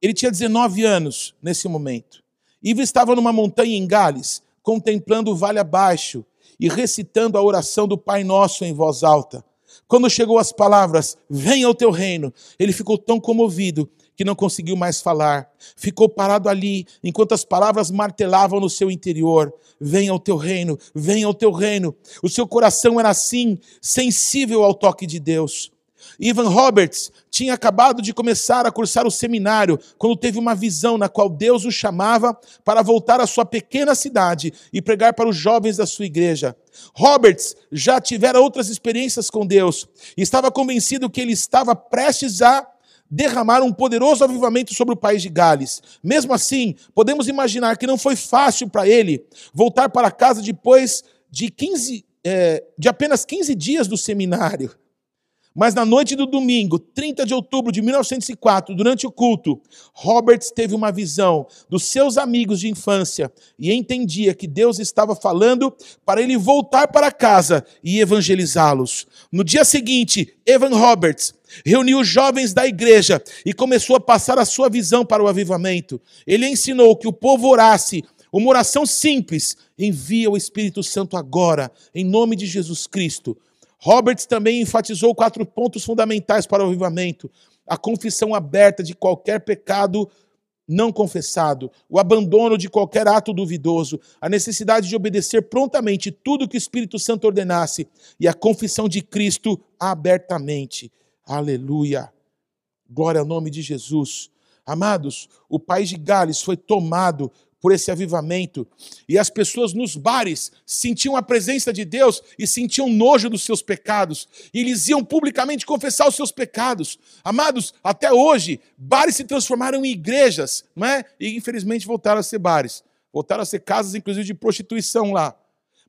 ele tinha 19 anos nesse momento. Ivan estava numa montanha em Gales, contemplando o vale abaixo e recitando a oração do Pai Nosso em voz alta. Quando chegou as palavras, venha o teu reino, ele ficou tão comovido que não conseguiu mais falar. Ficou parado ali, enquanto as palavras martelavam no seu interior: Venha ao teu reino, venha ao teu reino. O seu coração era assim, sensível ao toque de Deus. Ivan Roberts tinha acabado de começar a cursar o seminário quando teve uma visão na qual Deus o chamava para voltar à sua pequena cidade e pregar para os jovens da sua igreja. Roberts já tivera outras experiências com Deus e estava convencido que ele estava prestes a derramar um poderoso avivamento sobre o país de Gales. Mesmo assim, podemos imaginar que não foi fácil para ele voltar para casa depois de, 15, é, de apenas 15 dias do seminário. Mas na noite do domingo, 30 de outubro de 1904, durante o culto, Roberts teve uma visão dos seus amigos de infância e entendia que Deus estava falando para ele voltar para casa e evangelizá-los. No dia seguinte, Evan Roberts reuniu os jovens da igreja e começou a passar a sua visão para o avivamento. Ele ensinou que o povo orasse uma oração simples: envia o Espírito Santo agora, em nome de Jesus Cristo. Roberts também enfatizou quatro pontos fundamentais para o avivamento: a confissão aberta de qualquer pecado não confessado, o abandono de qualquer ato duvidoso, a necessidade de obedecer prontamente tudo que o Espírito Santo ordenasse e a confissão de Cristo abertamente. Aleluia. Glória ao nome de Jesus. Amados, o país de Gales foi tomado por esse avivamento. E as pessoas nos bares sentiam a presença de Deus e sentiam nojo dos seus pecados. E eles iam publicamente confessar os seus pecados. Amados, até hoje, bares se transformaram em igrejas, não é? E infelizmente voltaram a ser bares. Voltaram a ser casas, inclusive, de prostituição lá.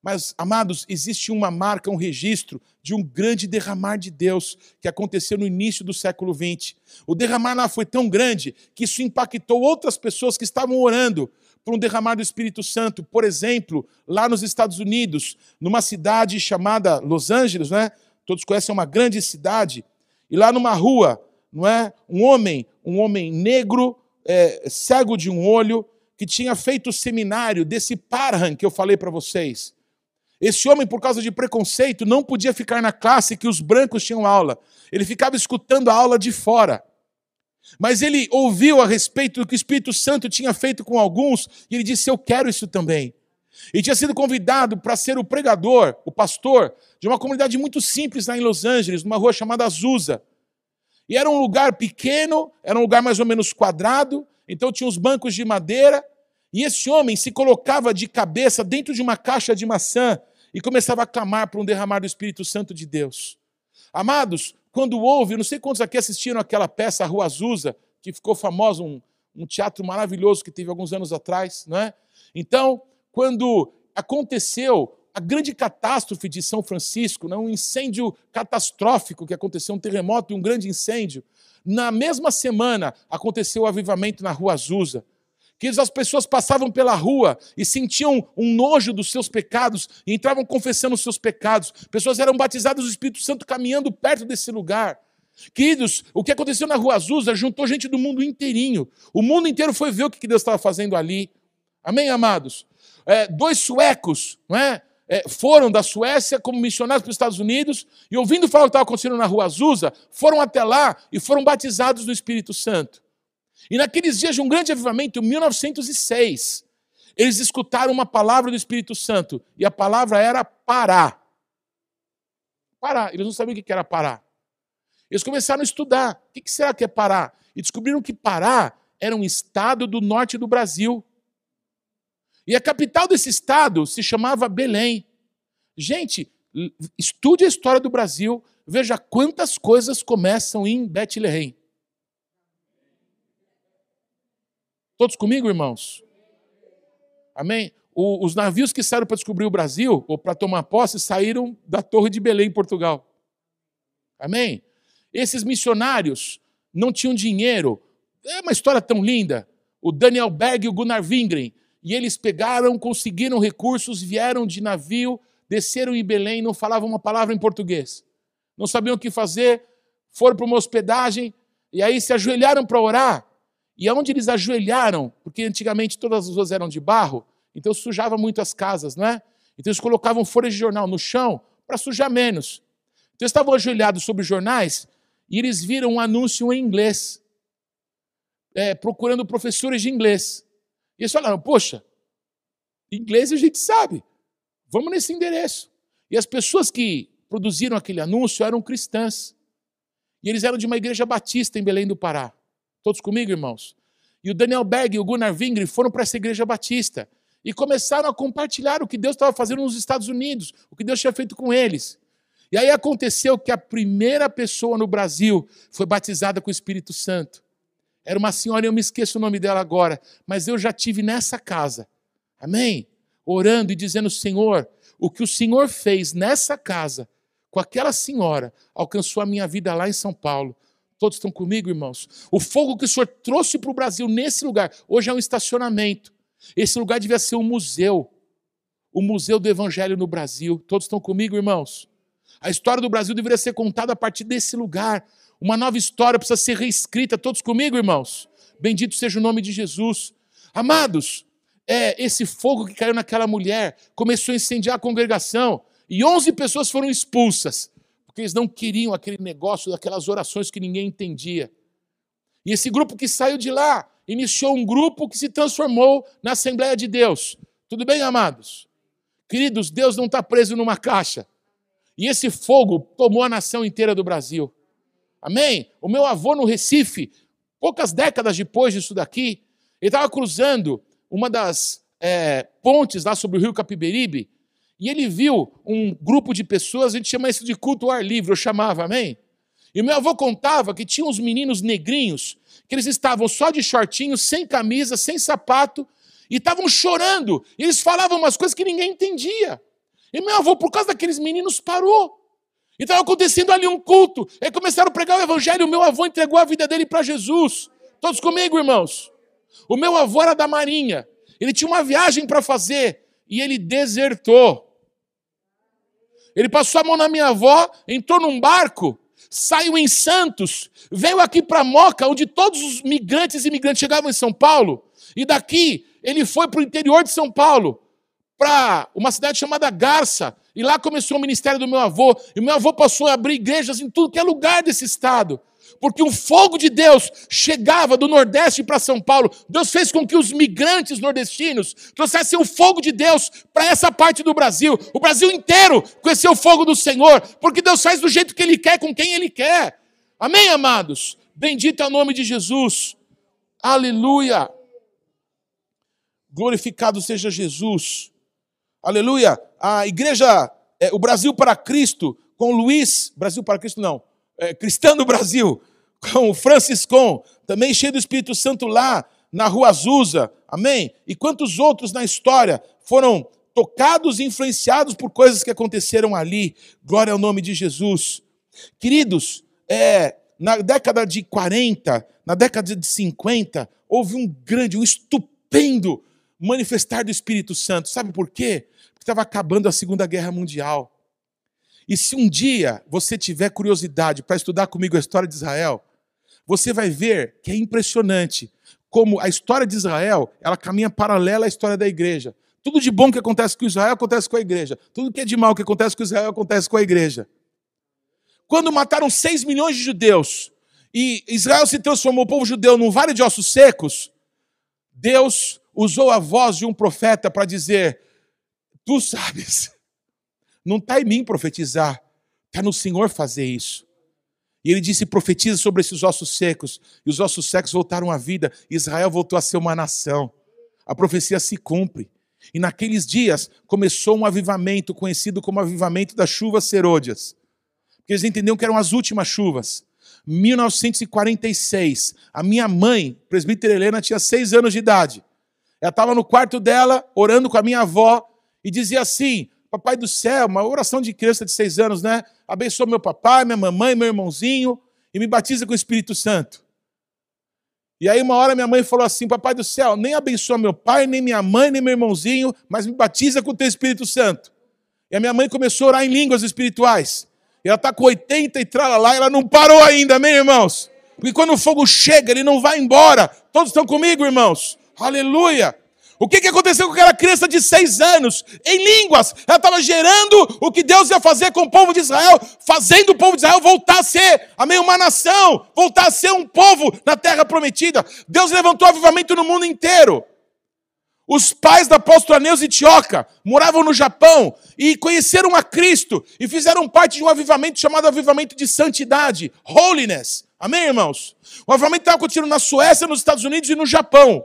Mas, amados, existe uma marca, um registro de um grande derramar de Deus que aconteceu no início do século XX. O derramar lá foi tão grande que isso impactou outras pessoas que estavam orando por um derramar do Espírito Santo. Por exemplo, lá nos Estados Unidos, numa cidade chamada Los Angeles, né? Todos conhecem é uma grande cidade. E lá numa rua, não é? Um homem, um homem negro, é, cego de um olho, que tinha feito o seminário desse Parham que eu falei para vocês. Esse homem, por causa de preconceito, não podia ficar na classe que os brancos tinham aula. Ele ficava escutando a aula de fora. Mas ele ouviu a respeito do que o Espírito Santo tinha feito com alguns e ele disse: Eu quero isso também. E tinha sido convidado para ser o pregador, o pastor, de uma comunidade muito simples lá em Los Angeles, numa rua chamada Azusa. E era um lugar pequeno, era um lugar mais ou menos quadrado, então tinha os bancos de madeira. E esse homem se colocava de cabeça dentro de uma caixa de maçã e começava a clamar por um derramar do Espírito Santo de Deus. Amados, quando houve, não sei quantos aqui assistiram aquela peça, a Rua Azusa, que ficou famosa, um, um teatro maravilhoso que teve alguns anos atrás, não é? Então, quando aconteceu a grande catástrofe de São Francisco, né, um incêndio catastrófico que aconteceu, um terremoto e um grande incêndio, na mesma semana aconteceu o avivamento na Rua Azusa. Que as pessoas passavam pela rua e sentiam um nojo dos seus pecados e entravam confessando os seus pecados. Pessoas eram batizadas do Espírito Santo caminhando perto desse lugar. Queridos, o que aconteceu na Rua Azusa juntou gente do mundo inteirinho. O mundo inteiro foi ver o que Deus estava fazendo ali. Amém, amados? É, dois suecos, não é? É, foram da Suécia como missionários para os Estados Unidos e, ouvindo falar o que estava acontecendo na Rua Azusa, foram até lá e foram batizados no Espírito Santo. E naqueles dias de um grande avivamento, em 1906, eles escutaram uma palavra do Espírito Santo, e a palavra era parar. Parar. Eles não sabiam o que era parar. Eles começaram a estudar. O que será que é parar? E descobriram que Pará era um estado do norte do Brasil. E a capital desse estado se chamava Belém. Gente, estude a história do Brasil, veja quantas coisas começam em Bethlehem. Todos comigo, irmãos? Amém? O, os navios que saíram para descobrir o Brasil, ou para tomar posse, saíram da Torre de Belém, em Portugal. Amém? Esses missionários não tinham dinheiro. É uma história tão linda. O Daniel Berg e o Gunnar Wingren. E eles pegaram, conseguiram recursos, vieram de navio, desceram em Belém, não falavam uma palavra em português. Não sabiam o que fazer, foram para uma hospedagem, e aí se ajoelharam para orar. E aonde eles ajoelharam, porque antigamente todas as ruas eram de barro, então sujava muito as casas, não é? Então eles colocavam folhas de jornal no chão para sujar menos. Então eles estavam ajoelhados sobre jornais e eles viram um anúncio em inglês, é, procurando professores de inglês. E eles falaram: Poxa, inglês a gente sabe, vamos nesse endereço. E as pessoas que produziram aquele anúncio eram cristãs. E eles eram de uma igreja batista em Belém do Pará. Todos comigo, irmãos? E o Daniel Berg e o Gunnar Wingre foram para essa igreja batista e começaram a compartilhar o que Deus estava fazendo nos Estados Unidos, o que Deus tinha feito com eles. E aí aconteceu que a primeira pessoa no Brasil foi batizada com o Espírito Santo. Era uma senhora, eu me esqueço o nome dela agora, mas eu já tive nessa casa. Amém? Orando e dizendo, Senhor, o que o Senhor fez nessa casa com aquela senhora alcançou a minha vida lá em São Paulo. Todos estão comigo, irmãos? O fogo que o Senhor trouxe para o Brasil nesse lugar, hoje é um estacionamento. Esse lugar devia ser um museu. O Museu do Evangelho no Brasil. Todos estão comigo, irmãos? A história do Brasil deveria ser contada a partir desse lugar. Uma nova história precisa ser reescrita. Todos comigo, irmãos? Bendito seja o nome de Jesus. Amados, é, esse fogo que caiu naquela mulher começou a incendiar a congregação e 11 pessoas foram expulsas, porque eles não queriam aquele negócio daquelas orações que ninguém entendia. E esse grupo que saiu de lá iniciou um grupo que se transformou na Assembleia de Deus. Tudo bem, amados? Queridos, Deus não está preso numa caixa. E esse fogo tomou a nação inteira do Brasil. Amém? O meu avô no Recife, poucas décadas depois disso daqui, ele estava cruzando uma das é, pontes lá sobre o rio Capiberibe e ele viu um grupo de pessoas, a gente chama isso de culto ao ar livre, eu chamava, amém? E meu avô contava que tinha uns meninos negrinhos, que eles estavam só de shortinho, sem camisa, sem sapato, e estavam chorando. E eles falavam umas coisas que ninguém entendia. E meu avô, por causa daqueles meninos, parou. E estava acontecendo ali um culto. E começaram a pregar o evangelho. O meu avô entregou a vida dele para Jesus. Todos comigo, irmãos? O meu avô era da Marinha. Ele tinha uma viagem para fazer e ele desertou. Ele passou a mão na minha avó, entrou num barco, saiu em Santos, veio aqui para Moca, onde todos os migrantes e imigrantes chegavam em São Paulo, e daqui ele foi para o interior de São Paulo, para uma cidade chamada Garça, e lá começou o ministério do meu avô, e meu avô passou a abrir igrejas em tudo que é lugar desse estado porque o fogo de Deus chegava do Nordeste para São Paulo. Deus fez com que os migrantes nordestinos trouxessem o fogo de Deus para essa parte do Brasil. O Brasil inteiro conheceu o fogo do Senhor, porque Deus faz do jeito que Ele quer, com quem Ele quer. Amém, amados? Bendito é o nome de Jesus. Aleluia. Glorificado seja Jesus. Aleluia. A igreja, é, o Brasil para Cristo, com Luiz, Brasil para Cristo não, é, cristã do Brasil, com o Franciscon, também cheio do Espírito Santo lá na Rua Azusa, amém? E quantos outros na história foram tocados e influenciados por coisas que aconteceram ali. Glória ao nome de Jesus. Queridos, é, na década de 40, na década de 50, houve um grande, um estupendo manifestar do Espírito Santo. Sabe por quê? Porque estava acabando a Segunda Guerra Mundial. E se um dia você tiver curiosidade para estudar comigo a história de Israel, você vai ver que é impressionante como a história de Israel ela caminha paralela à história da igreja. Tudo de bom que acontece com Israel acontece com a igreja. Tudo que é de mal que acontece com Israel acontece com a igreja. Quando mataram 6 milhões de judeus e Israel se transformou, o povo judeu, num vale de ossos secos, Deus usou a voz de um profeta para dizer: Tu sabes não está em mim profetizar, está no Senhor fazer isso. E ele disse: profetiza sobre esses ossos secos. E os ossos secos voltaram à vida. Israel voltou a ser uma nação. A profecia se cumpre. E naqueles dias começou um avivamento conhecido como avivamento das chuvas serôdias. Porque eles entendiam que eram as últimas chuvas. 1946, a minha mãe, presbítera Helena, tinha seis anos de idade. Ela estava no quarto dela, orando com a minha avó, e dizia assim: Papai do céu, uma oração de criança de seis anos, né? Abençoa meu papai, minha mamãe, meu irmãozinho e me batiza com o Espírito Santo. E aí, uma hora, minha mãe falou assim: Papai do céu, nem abençoa meu pai, nem minha mãe, nem meu irmãozinho, mas me batiza com o teu Espírito Santo. E a minha mãe começou a orar em línguas espirituais. E ela está com 80 e trala lá, ela não parou ainda, amém, irmãos? Porque quando o fogo chega, ele não vai embora. Todos estão comigo, irmãos? Aleluia! O que, que aconteceu com aquela criança de seis anos? Em línguas. Ela estava gerando o que Deus ia fazer com o povo de Israel, fazendo o povo de Israel voltar a ser, amém, uma nação, voltar a ser um povo na terra prometida. Deus levantou avivamento no mundo inteiro. Os pais da apóstola Neuza Tioca moravam no Japão e conheceram a Cristo e fizeram parte de um avivamento chamado avivamento de santidade, holiness. Amém, irmãos? O avivamento estava acontecendo na Suécia, nos Estados Unidos e no Japão.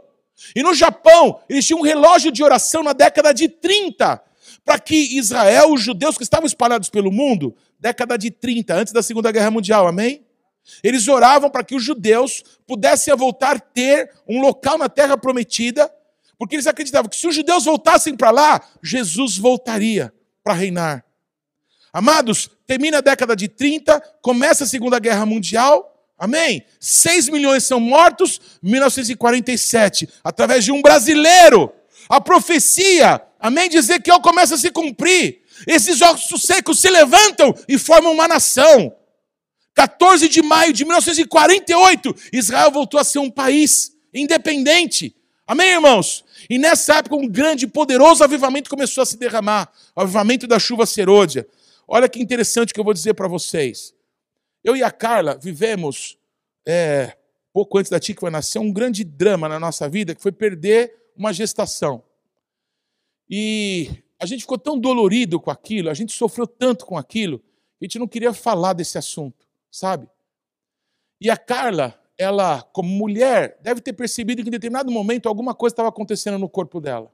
E no Japão, eles tinham um relógio de oração na década de 30, para que Israel, os judeus que estavam espalhados pelo mundo, década de 30, antes da Segunda Guerra Mundial, amém? Eles oravam para que os judeus pudessem voltar a ter um local na terra prometida, porque eles acreditavam que se os judeus voltassem para lá, Jesus voltaria para reinar. Amados, termina a década de 30, começa a Segunda Guerra Mundial, amém? 6 milhões são mortos, 1947, através de um brasileiro. A profecia, amém? Dizer que começa a se cumprir. Esses ossos secos se levantam e formam uma nação. 14 de maio de 1948, Israel voltou a ser um país independente. Amém, irmãos? E nessa época, um grande e poderoso avivamento começou a se derramar o avivamento da chuva serôdia. Olha que interessante que eu vou dizer para vocês. Eu e a Carla vivemos, é, pouco antes da Tica vai nascer, um grande drama na nossa vida, que foi perder uma gestação. E a gente ficou tão dolorido com aquilo, a gente sofreu tanto com aquilo, a gente não queria falar desse assunto, sabe? E a Carla, ela, como mulher, deve ter percebido que em determinado momento alguma coisa estava acontecendo no corpo dela.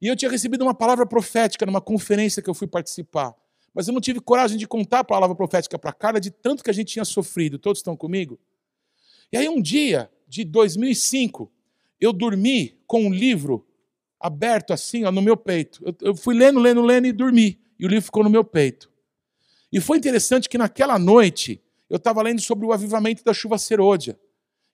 E eu tinha recebido uma palavra profética numa conferência que eu fui participar. Mas eu não tive coragem de contar a palavra profética para a Carla de tanto que a gente tinha sofrido. Todos estão comigo? E aí, um dia de 2005, eu dormi com um livro aberto assim, ó, no meu peito. Eu, eu fui lendo, lendo, lendo e dormi. E o livro ficou no meu peito. E foi interessante que naquela noite eu estava lendo sobre o avivamento da chuva serôdia.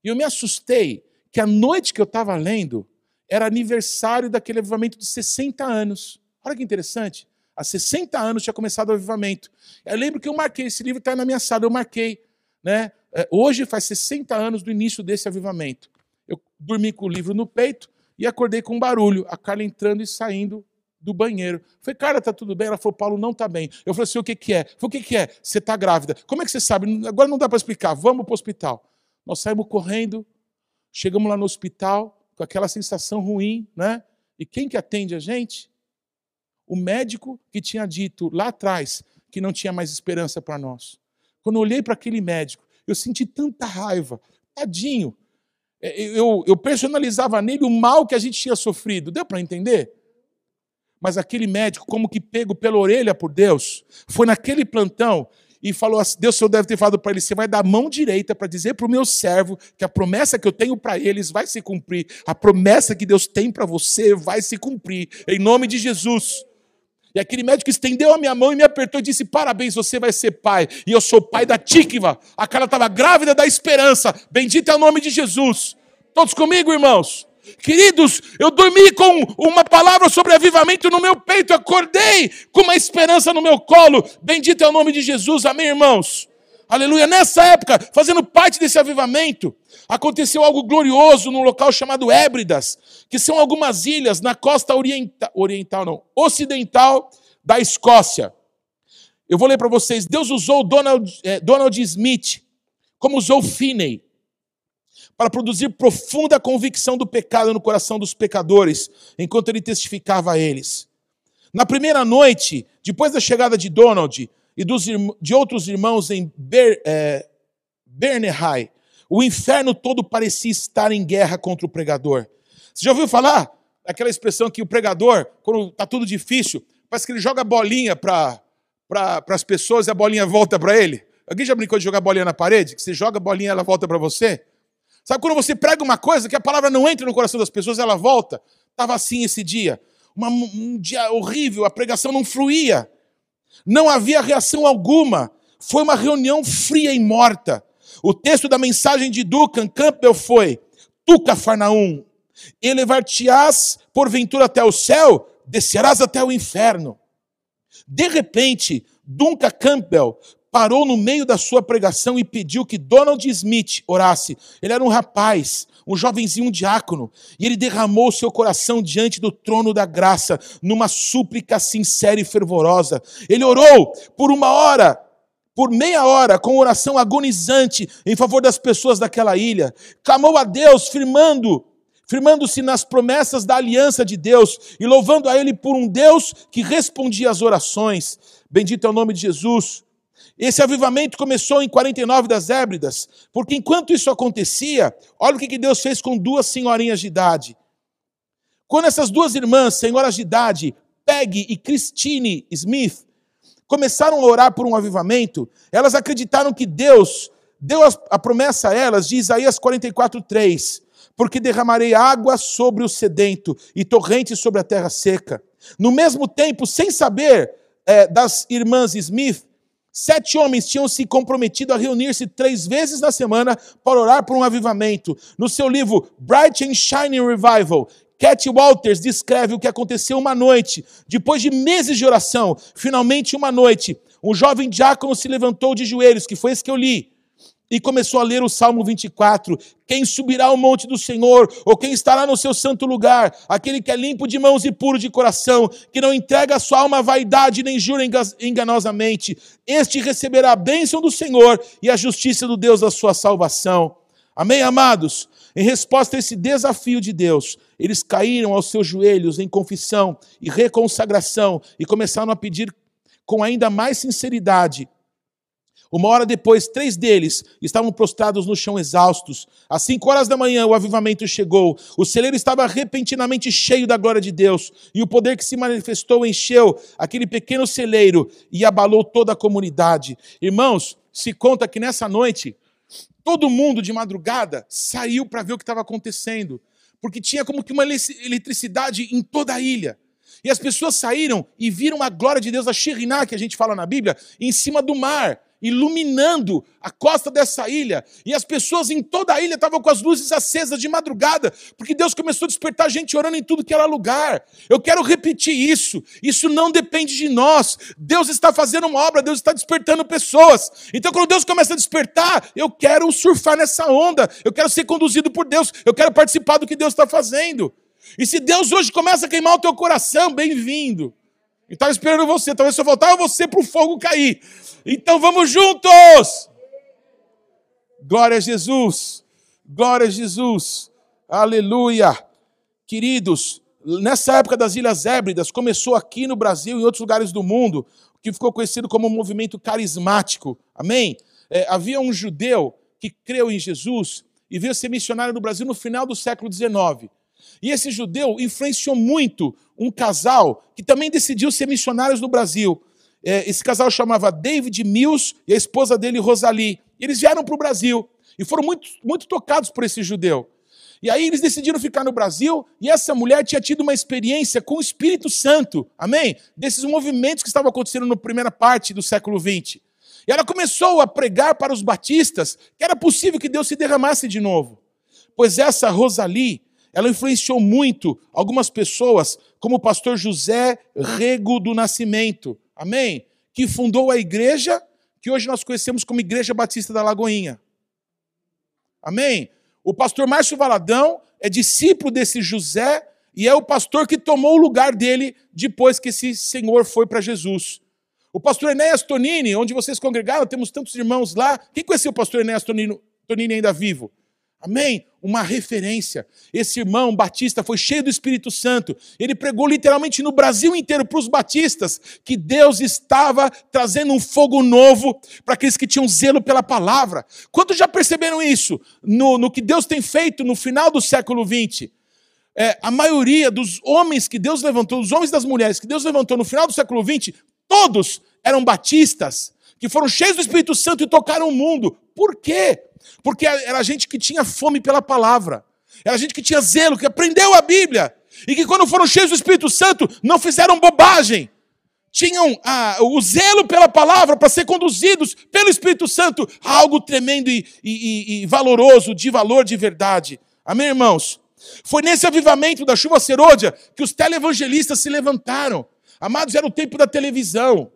E eu me assustei que a noite que eu estava lendo era aniversário daquele avivamento de 60 anos. Olha que interessante. Há 60 anos tinha começado o avivamento. Eu lembro que eu marquei, esse livro está na minha sala, eu marquei. Né? É, hoje faz 60 anos do início desse avivamento. Eu dormi com o livro no peito e acordei com um barulho, a Carla entrando e saindo do banheiro. Eu falei, cara, tá tudo bem? Ela falou, Paulo, não tá bem. Eu falei assim, o que que é? Falei, o que que é? Você tá grávida. Como é que você sabe? Agora não dá para explicar. Vamos para o hospital. Nós saímos correndo, chegamos lá no hospital com aquela sensação ruim, né? E quem que atende a gente? O médico que tinha dito lá atrás que não tinha mais esperança para nós. Quando eu olhei para aquele médico, eu senti tanta raiva. Tadinho. É, eu, eu personalizava nele o mal que a gente tinha sofrido. Deu para entender? Mas aquele médico, como que pego pela orelha por Deus, foi naquele plantão e falou assim: Deus Senhor deve ter falado para ele: você vai dar a mão direita para dizer para o meu servo que a promessa que eu tenho para eles vai se cumprir. A promessa que Deus tem para você vai se cumprir, em nome de Jesus. E aquele médico estendeu a minha mão e me apertou e disse: Parabéns, você vai ser pai. E eu sou pai da Tikva. A cara estava grávida da esperança. Bendito é o nome de Jesus. Todos comigo, irmãos? Queridos, eu dormi com uma palavra sobre avivamento no meu peito, acordei com uma esperança no meu colo. Bendito é o nome de Jesus, amém, irmãos? Aleluia. Nessa época, fazendo parte desse avivamento, aconteceu algo glorioso num local chamado Hébridas, que são algumas ilhas na costa oriental, não, ocidental da Escócia. Eu vou ler para vocês. Deus usou Donald, eh, Donald Smith, como usou Finney, para produzir profunda convicção do pecado no coração dos pecadores, enquanto ele testificava a eles. Na primeira noite, depois da chegada de Donald, e dos, de outros irmãos em Ber, é, Bernehai, o inferno todo parecia estar em guerra contra o pregador. Você já ouviu falar aquela expressão que o pregador, quando está tudo difícil, parece que ele joga bolinha para pra, as pessoas e a bolinha volta para ele? Alguém já brincou de jogar bolinha na parede? Que você joga a bolinha e ela volta para você? Sabe quando você prega uma coisa que a palavra não entra no coração das pessoas, ela volta? Estava assim esse dia. Uma, um dia horrível, a pregação não fluía. Não havia reação alguma. Foi uma reunião fria e morta. O texto da mensagem de Duncan Campbell foi: Tu, Cafarnaum, elevar-te-ás porventura até o céu, descerás até o inferno. De repente, Duncan Campbell parou no meio da sua pregação e pediu que Donald Smith orasse. Ele era um rapaz, um jovenzinho um diácono, e ele derramou seu coração diante do trono da graça, numa súplica sincera e fervorosa. Ele orou por uma hora, por meia hora, com oração agonizante em favor das pessoas daquela ilha. Clamou a Deus, firmando firmando-se nas promessas da aliança de Deus e louvando a Ele por um Deus que respondia às orações. Bendito é o nome de Jesus. Esse avivamento começou em 49 das Hébridas, porque enquanto isso acontecia, olha o que Deus fez com duas senhorinhas de idade. Quando essas duas irmãs, senhoras de idade, Peggy e Christine Smith, começaram a orar por um avivamento, elas acreditaram que Deus deu a promessa a elas de Isaías 44, 3, porque derramarei água sobre o sedento e torrentes sobre a terra seca. No mesmo tempo, sem saber é, das irmãs Smith, Sete homens tinham se comprometido a reunir-se três vezes na semana para orar por um avivamento. No seu livro Bright and Shining Revival, Cat Walters descreve o que aconteceu uma noite. Depois de meses de oração, finalmente uma noite, um jovem diácono se levantou de joelhos, que foi esse que eu li e começou a ler o Salmo 24. Quem subirá ao monte do Senhor, ou quem estará no seu santo lugar? Aquele que é limpo de mãos e puro de coração, que não entrega a sua alma à vaidade nem jura enganosamente. Este receberá a bênção do Senhor e a justiça do Deus da sua salvação. Amém, amados? Em resposta a esse desafio de Deus, eles caíram aos seus joelhos em confissão e reconsagração e começaram a pedir com ainda mais sinceridade uma hora depois, três deles estavam prostrados no chão exaustos. Às cinco horas da manhã, o avivamento chegou. O celeiro estava repentinamente cheio da glória de Deus. E o poder que se manifestou encheu aquele pequeno celeiro e abalou toda a comunidade. Irmãos, se conta que nessa noite, todo mundo de madrugada saiu para ver o que estava acontecendo. Porque tinha como que uma eletricidade em toda a ilha. E as pessoas saíram e viram a glória de Deus, a Shiriná, que a gente fala na Bíblia, em cima do mar iluminando a costa dessa ilha. E as pessoas em toda a ilha estavam com as luzes acesas de madrugada, porque Deus começou a despertar gente orando em tudo que era lugar. Eu quero repetir isso. Isso não depende de nós. Deus está fazendo uma obra, Deus está despertando pessoas. Então, quando Deus começa a despertar, eu quero surfar nessa onda. Eu quero ser conduzido por Deus. Eu quero participar do que Deus está fazendo. E se Deus hoje começa a queimar o teu coração, bem-vindo. E estava esperando você. Talvez se eu voltar, você para o fogo cair. Então vamos juntos! Glória a Jesus! Glória a Jesus! Aleluia! Queridos, nessa época das Ilhas Hébridas, começou aqui no Brasil e em outros lugares do mundo, o que ficou conhecido como um movimento carismático. Amém? É, havia um judeu que creu em Jesus e veio ser missionário no Brasil no final do século XIX. E esse judeu influenciou muito um casal que também decidiu ser missionários no Brasil. É, esse casal chamava David Mills e a esposa dele, Rosalie. Eles vieram para o Brasil e foram muito, muito tocados por esse judeu. E aí eles decidiram ficar no Brasil e essa mulher tinha tido uma experiência com o Espírito Santo, amém? Desses movimentos que estavam acontecendo na primeira parte do século XX. E ela começou a pregar para os batistas que era possível que Deus se derramasse de novo. Pois essa Rosalie, ela influenciou muito algumas pessoas, como o pastor José Rego do Nascimento, amém? Que fundou a igreja que hoje nós conhecemos como Igreja Batista da Lagoinha. Amém? O pastor Márcio Valadão é discípulo desse José e é o pastor que tomou o lugar dele depois que esse senhor foi para Jesus. O pastor Enéas Tonini, onde vocês congregaram, temos tantos irmãos lá. Quem conheceu o pastor Enéas Tonini, Tonini ainda vivo? Amém? Uma referência. Esse irmão batista foi cheio do Espírito Santo. Ele pregou literalmente no Brasil inteiro para os batistas que Deus estava trazendo um fogo novo para aqueles que tinham zelo pela palavra. Quantos já perceberam isso no, no que Deus tem feito no final do século XX? É, a maioria dos homens que Deus levantou, os homens e das mulheres que Deus levantou no final do século XX, todos eram batistas, que foram cheios do Espírito Santo e tocaram o mundo. Por quê? Porque era gente que tinha fome pela palavra. Era gente que tinha zelo, que aprendeu a Bíblia. E que quando foram cheios do Espírito Santo, não fizeram bobagem. Tinham ah, o zelo pela palavra para ser conduzidos pelo Espírito Santo a algo tremendo e, e, e valoroso, de valor de verdade. Amém, irmãos? Foi nesse avivamento da chuva serôdia que os televangelistas se levantaram. Amados, era o tempo da televisão.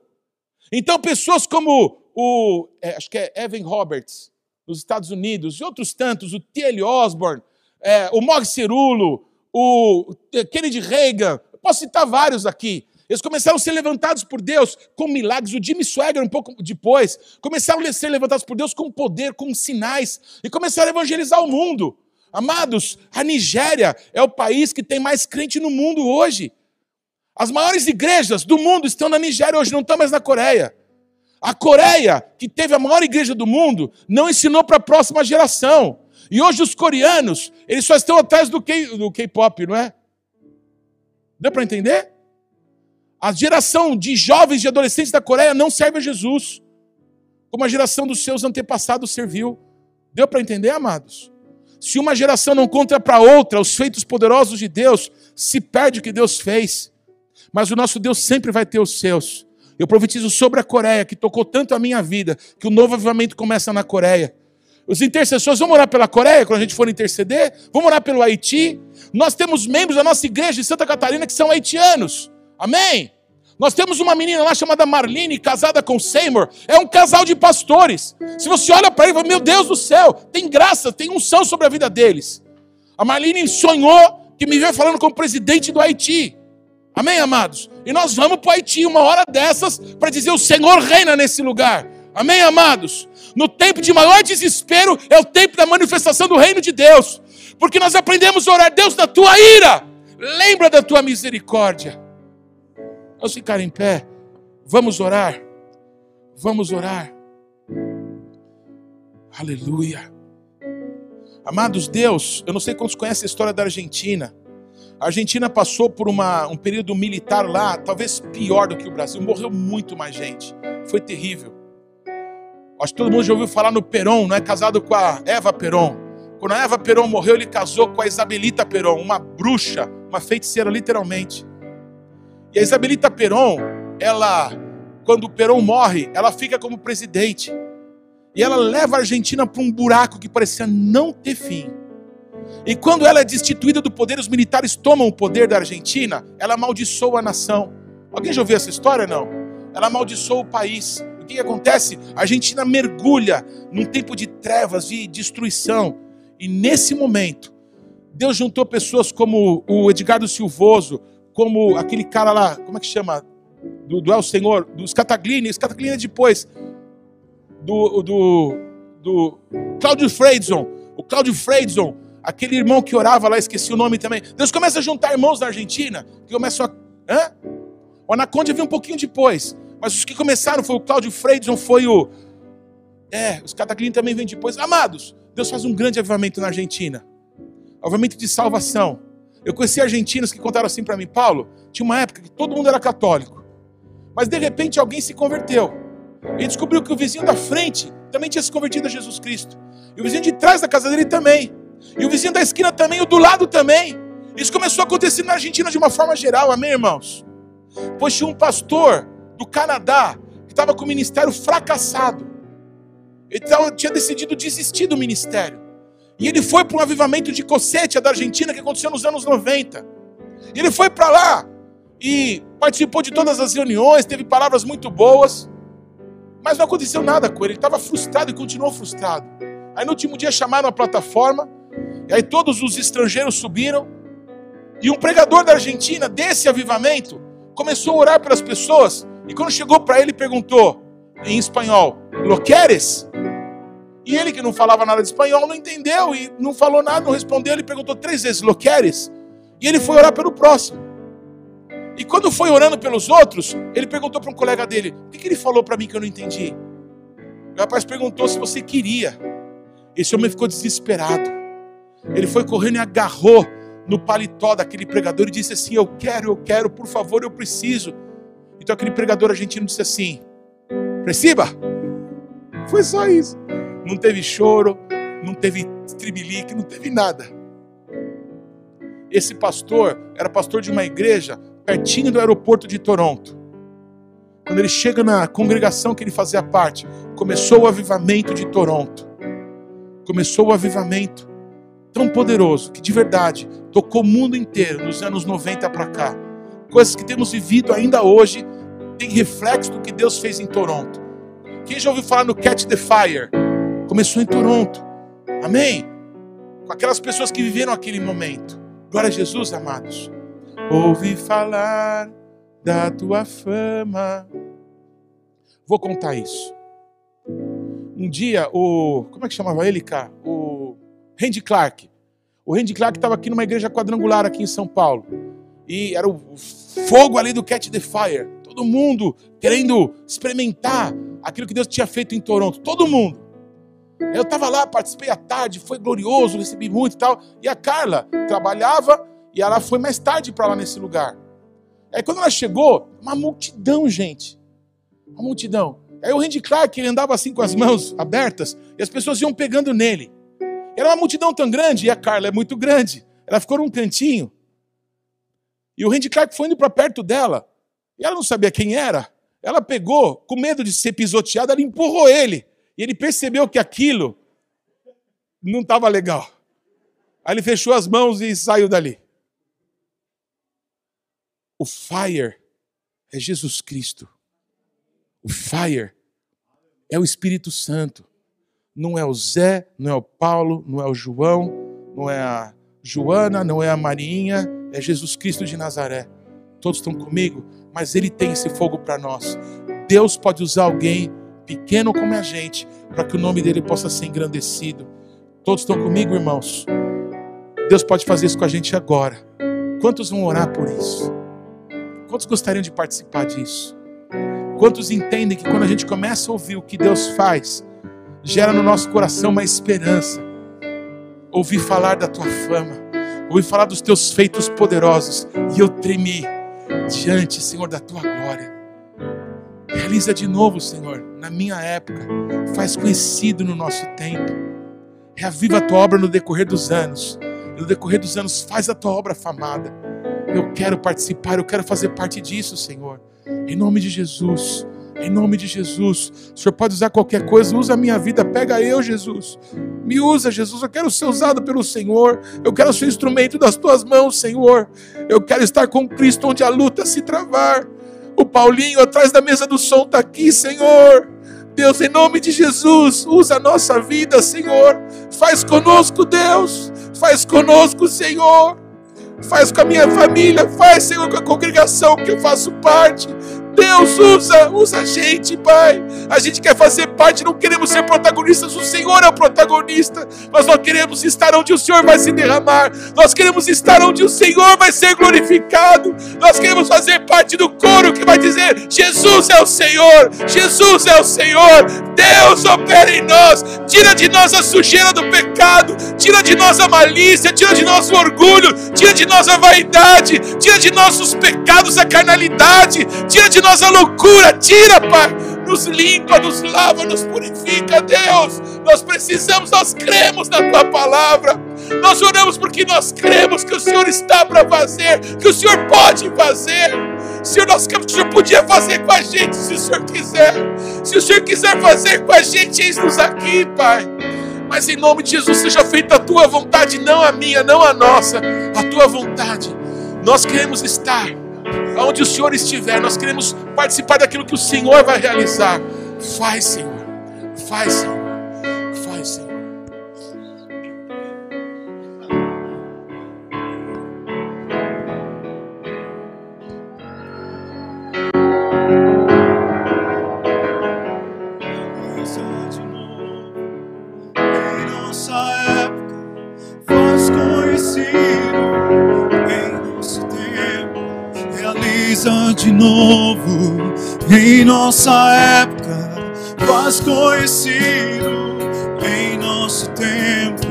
Então, pessoas como o, é, acho que é Evan Roberts, nos Estados Unidos, e outros tantos, o T.L. Osborne, é, o Mog Cerulo, o Kennedy Reagan, posso citar vários aqui. Eles começaram a ser levantados por Deus com milagres. O Jimmy Swagger, um pouco depois, começaram a ser levantados por Deus com poder, com sinais, e começaram a evangelizar o mundo. Amados, a Nigéria é o país que tem mais crente no mundo hoje. As maiores igrejas do mundo estão na Nigéria hoje, não estão mais na Coreia. A Coreia, que teve a maior igreja do mundo, não ensinou para a próxima geração. E hoje os coreanos, eles só estão atrás do K-pop, não é? Deu para entender? A geração de jovens e adolescentes da Coreia não serve a Jesus, como a geração dos seus antepassados serviu. Deu para entender, amados? Se uma geração não conta para outra os feitos poderosos de Deus, se perde o que Deus fez. Mas o nosso Deus sempre vai ter os seus. Eu profetizo sobre a Coreia, que tocou tanto a minha vida, que o novo avivamento começa na Coreia. Os intercessores, vamos orar pela Coreia quando a gente for interceder? Vamos orar pelo Haiti? Nós temos membros da nossa igreja de Santa Catarina que são haitianos. Amém? Nós temos uma menina lá chamada Marlene, casada com Seymour. É um casal de pastores. Se você olha para ele, meu Deus do céu, tem graça, tem unção sobre a vida deles. A Marlene sonhou que me veio falando como presidente do Haiti. Amém, amados? E nós vamos para o Haiti uma hora dessas para dizer: o Senhor reina nesse lugar. Amém, amados? No tempo de maior desespero é o tempo da manifestação do reino de Deus. Porque nós aprendemos a orar, Deus, da tua ira, lembra da tua misericórdia. Vamos ficar em pé, vamos orar, vamos orar. Aleluia. Amados, Deus, eu não sei quantos conhecem a história da Argentina. A Argentina passou por uma, um período militar lá, talvez pior do que o Brasil. Morreu muito mais gente. Foi terrível. Acho que todo mundo já ouviu falar no Perón, não é casado com a Eva Perón. Quando a Eva Perón morreu, ele casou com a Isabelita Perón, uma bruxa, uma feiticeira, literalmente. E a Isabelita Perón, ela, quando o Perón morre, ela fica como presidente. E ela leva a Argentina para um buraco que parecia não ter fim. E quando ela é destituída do poder, os militares tomam o poder da Argentina, ela amaldiçoa a nação. Alguém já ouviu essa história? Não. Ela amaldiçoa o país. O que acontece? A Argentina mergulha num tempo de trevas, de destruição. E nesse momento, Deus juntou pessoas como o Edgardo Silvoso, como aquele cara lá, como é que chama? Do, do El Senhor, dos Cataglini, os Cataglini depois, do, do, do Cláudio Freidson, o Cláudio Freidson, aquele irmão que orava lá, esqueci o nome também. Deus começa a juntar irmãos na Argentina, que começam a. Hã? O Anaconda veio um pouquinho depois. Mas os que começaram foi o Cláudio Freidson, foi o. É, os Cataclínicos também vêm depois. Amados, Deus faz um grande avivamento na Argentina. Avivamento de salvação. Eu conheci argentinos que contaram assim para mim, Paulo, tinha uma época que todo mundo era católico. Mas de repente alguém se converteu. E descobriu que o vizinho da frente também tinha se convertido a Jesus Cristo. E o vizinho de trás da casa dele também. E o vizinho da esquina também, o do lado também. Isso começou a acontecer na Argentina de uma forma geral, amém, irmãos? Pois tinha um pastor do Canadá que estava com o ministério fracassado. Ele tinha decidido desistir do ministério. E ele foi para um avivamento de Cossetia da Argentina que aconteceu nos anos 90. E ele foi para lá e participou de todas as reuniões, teve palavras muito boas. Mas não aconteceu nada com ele, ele estava frustrado e continuou frustrado. Aí no último dia chamaram a plataforma, e aí todos os estrangeiros subiram, e um pregador da Argentina, desse avivamento, começou a orar pelas pessoas, e quando chegou para ele, perguntou em espanhol: Lo queres? E ele, que não falava nada de espanhol, não entendeu e não falou nada, não respondeu. Ele perguntou três vezes: Lo queres? E ele foi orar pelo próximo. E quando foi orando pelos outros, ele perguntou para um colega dele: O que, que ele falou para mim que eu não entendi? O rapaz perguntou se você queria. Esse homem ficou desesperado. Ele foi correndo e agarrou no paletó daquele pregador e disse assim: Eu quero, eu quero, por favor, eu preciso. Então aquele pregador argentino disse assim: Preciba? Foi só isso. Não teve choro, não teve tribilique, não teve nada. Esse pastor era pastor de uma igreja pertinho do aeroporto de Toronto. Quando ele chega na congregação que ele fazia parte, começou o avivamento de Toronto. Começou o avivamento tão poderoso que de verdade tocou o mundo inteiro nos anos 90 para cá. Coisas que temos vivido ainda hoje tem reflexo do que Deus fez em Toronto. Quem já ouviu falar no Catch the Fire? Começou em Toronto. Amém? Com aquelas pessoas que viveram aquele momento. Glória a Jesus, amados. Ouvi falar da tua fama. Vou contar isso. Um dia, o. Como é que chamava ele, cara? O Randy Clark. O Randy Clark estava aqui numa igreja quadrangular aqui em São Paulo. E era o fogo ali do Catch the Fire. Todo mundo querendo experimentar aquilo que Deus tinha feito em Toronto. Todo mundo. Eu estava lá, participei à tarde, foi glorioso, recebi muito e tal. E a Carla trabalhava e ela foi mais tarde para lá nesse lugar. Aí quando ela chegou, uma multidão, gente. Uma multidão. Aí o Randy Clark, ele andava assim com as mãos abertas e as pessoas iam pegando nele. Era uma multidão tão grande e a Carla é muito grande. Ela ficou num cantinho. E o Randy Clark foi indo para perto dela. E ela não sabia quem era. ela pegou, com medo de ser pisoteada, ela empurrou ele. E ele percebeu que aquilo não estava legal. Aí ele fechou as mãos e saiu dali. O fire é Jesus Cristo. O fire é o Espírito Santo. Não é o Zé, não é o Paulo, não é o João, não é a Joana, não é a Marinha, é Jesus Cristo de Nazaré. Todos estão comigo, mas Ele tem esse fogo para nós. Deus pode usar alguém pequeno como a gente, para que o nome dele possa ser engrandecido. Todos estão comigo, irmãos? Deus pode fazer isso com a gente agora. Quantos vão orar por isso? Quantos gostariam de participar disso? Quantos entendem que quando a gente começa a ouvir o que Deus faz, gera no nosso coração uma esperança? Ouvir falar da tua fama, ouvir falar dos teus feitos poderosos, e eu tremi diante, Senhor, da tua glória. Realiza de novo, Senhor, na minha época, faz conhecido no nosso tempo. Reaviva a tua obra no decorrer dos anos. No decorrer dos anos, faz a tua obra famada. Eu quero participar, eu quero fazer parte disso, Senhor. Em nome de Jesus. Em nome de Jesus. O Senhor pode usar qualquer coisa, usa a minha vida, pega eu, Jesus. Me usa, Jesus. Eu quero ser usado pelo Senhor. Eu quero ser instrumento das tuas mãos, Senhor. Eu quero estar com Cristo onde a luta se travar. O Paulinho atrás da mesa do som está aqui, Senhor. Deus, em nome de Jesus, usa a nossa vida, Senhor. Faz conosco, Deus. Faz conosco, Senhor. Faz com a minha família, faz, Senhor, com a congregação que eu faço parte. Deus usa, usa a gente, Pai. A gente quer fazer parte, não queremos ser protagonistas, o Senhor é o protagonista. Mas nós queremos estar onde o Senhor vai se derramar. Nós queremos estar onde o Senhor vai ser glorificado. Nós queremos fazer parte do coro que vai dizer: Jesus é o Senhor, Jesus é o Senhor. Deus opera em nós. Tira de nós a sujeira do pecado, tira de nós a malícia, tira de nós o orgulho, tira de nós a vaidade, tira de nós os pecados, a carnalidade, tira de nós a loucura, tira, Pai. Nos limpa, nos lava, nos purifica, Deus. Nós precisamos, nós cremos na Tua palavra. Nós oramos porque nós cremos que o Senhor está para fazer, que o Senhor pode fazer. Senhor, nós queremos que o Senhor podia fazer com a gente, se o Senhor quiser. Se o Senhor quiser fazer com a gente, eis-nos aqui, Pai. Mas em nome de Jesus, seja feita a tua vontade, não a minha, não a nossa, a tua vontade. Nós queremos estar Aonde o Senhor estiver, nós queremos participar daquilo que o Senhor vai realizar. Faz, Senhor. Faz, Senhor. Em nossa época, faz conhecido. Em nosso tempo,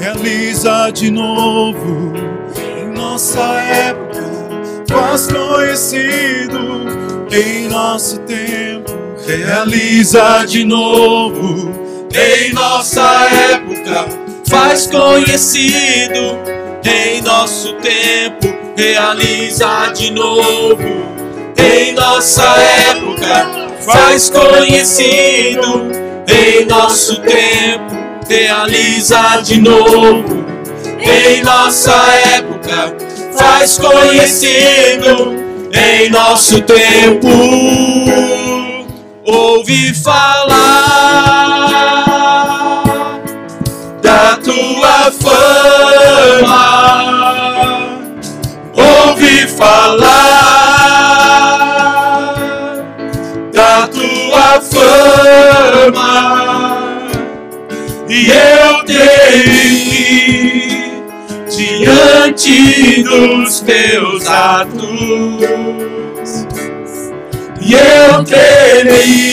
realiza de novo. Em nossa época, faz conhecido. Em nosso tempo, realiza de novo. Em nossa época, faz conhecido. Em nosso tempo, realiza de novo em nossa época, faz conhecido em nosso tempo, realiza de novo em nossa época, faz conhecido em nosso tempo. Ouvi falar da tua fama, ouvi falar fama. E eu terei diante dos teus atos e eu terei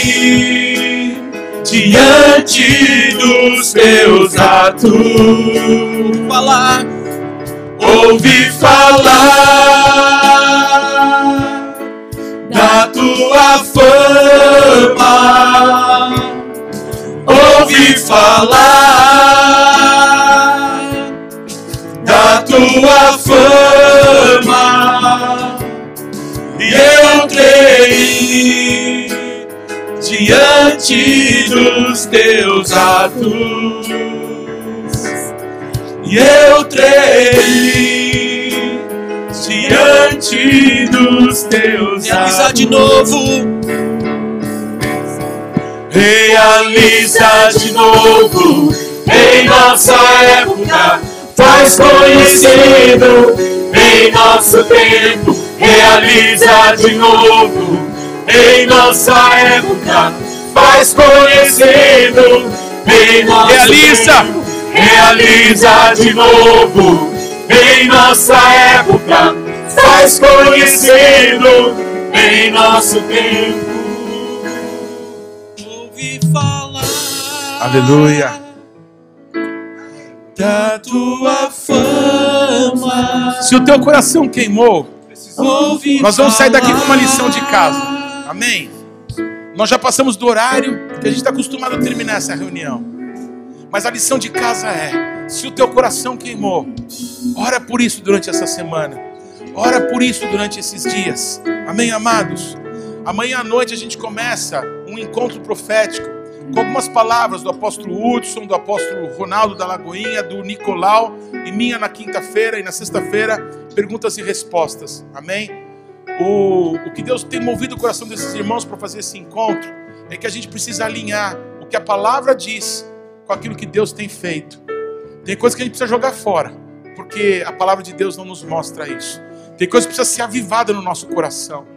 diante dos teus atos falar ouvi falar da tua fama. Ouvi falar da tua fama e eu creio diante dos teus atos. E eu tremi diante dos teus de novo. Realiza de novo em nossa época. Faz conhecido em nosso tempo. Realiza de novo em nossa época. Faz conhecido em nosso Realiza. tempo. Realiza de novo em nossa época. Faz conhecido em nosso tempo. Ouvi falar. Aleluia. da tua fama. Se o teu coração queimou, Ouvi nós vamos sair daqui com uma lição de casa. Amém? Nós já passamos do horário que a gente está acostumado a terminar essa reunião. Mas a lição de casa é: se o teu coração queimou, ora por isso durante essa semana. Ora por isso durante esses dias. Amém, amados? Amanhã à noite a gente começa um encontro profético com algumas palavras do apóstolo Hudson, do apóstolo Ronaldo da Lagoinha, do Nicolau e minha na quinta-feira e na sexta-feira, perguntas e respostas. Amém? O, o que Deus tem movido o coração desses irmãos para fazer esse encontro é que a gente precisa alinhar o que a palavra diz com aquilo que Deus tem feito. Tem coisa que a gente precisa jogar fora, porque a palavra de Deus não nos mostra isso. Tem coisa que precisa ser avivada no nosso coração.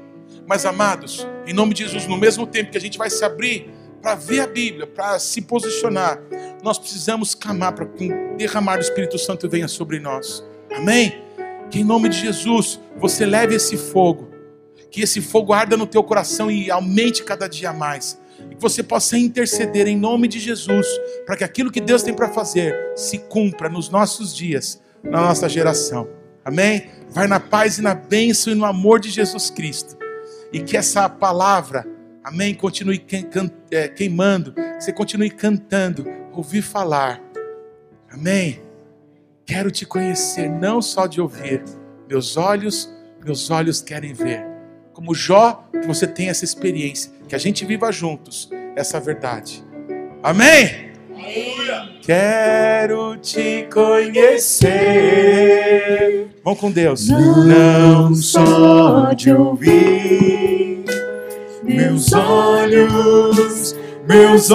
Mas, amados, em nome de Jesus, no mesmo tempo que a gente vai se abrir para ver a Bíblia, para se posicionar, nós precisamos clamar para que um derramar do Espírito Santo venha sobre nós. Amém? Que em nome de Jesus você leve esse fogo, que esse fogo arda no teu coração e aumente cada dia mais. E que você possa interceder em nome de Jesus, para que aquilo que Deus tem para fazer se cumpra nos nossos dias, na nossa geração. Amém? Vai na paz e na bênção e no amor de Jesus Cristo. E que essa palavra, amém, continue é, queimando, que você continue cantando, ouvir falar. Amém? Quero te conhecer, não só de ouvir. Meus olhos, meus olhos querem ver. Como Jó, que você tenha essa experiência, que a gente viva juntos essa verdade. Amém? Quero te conhecer. Vamos com Deus. Não só de ouvir, meus olhos, meus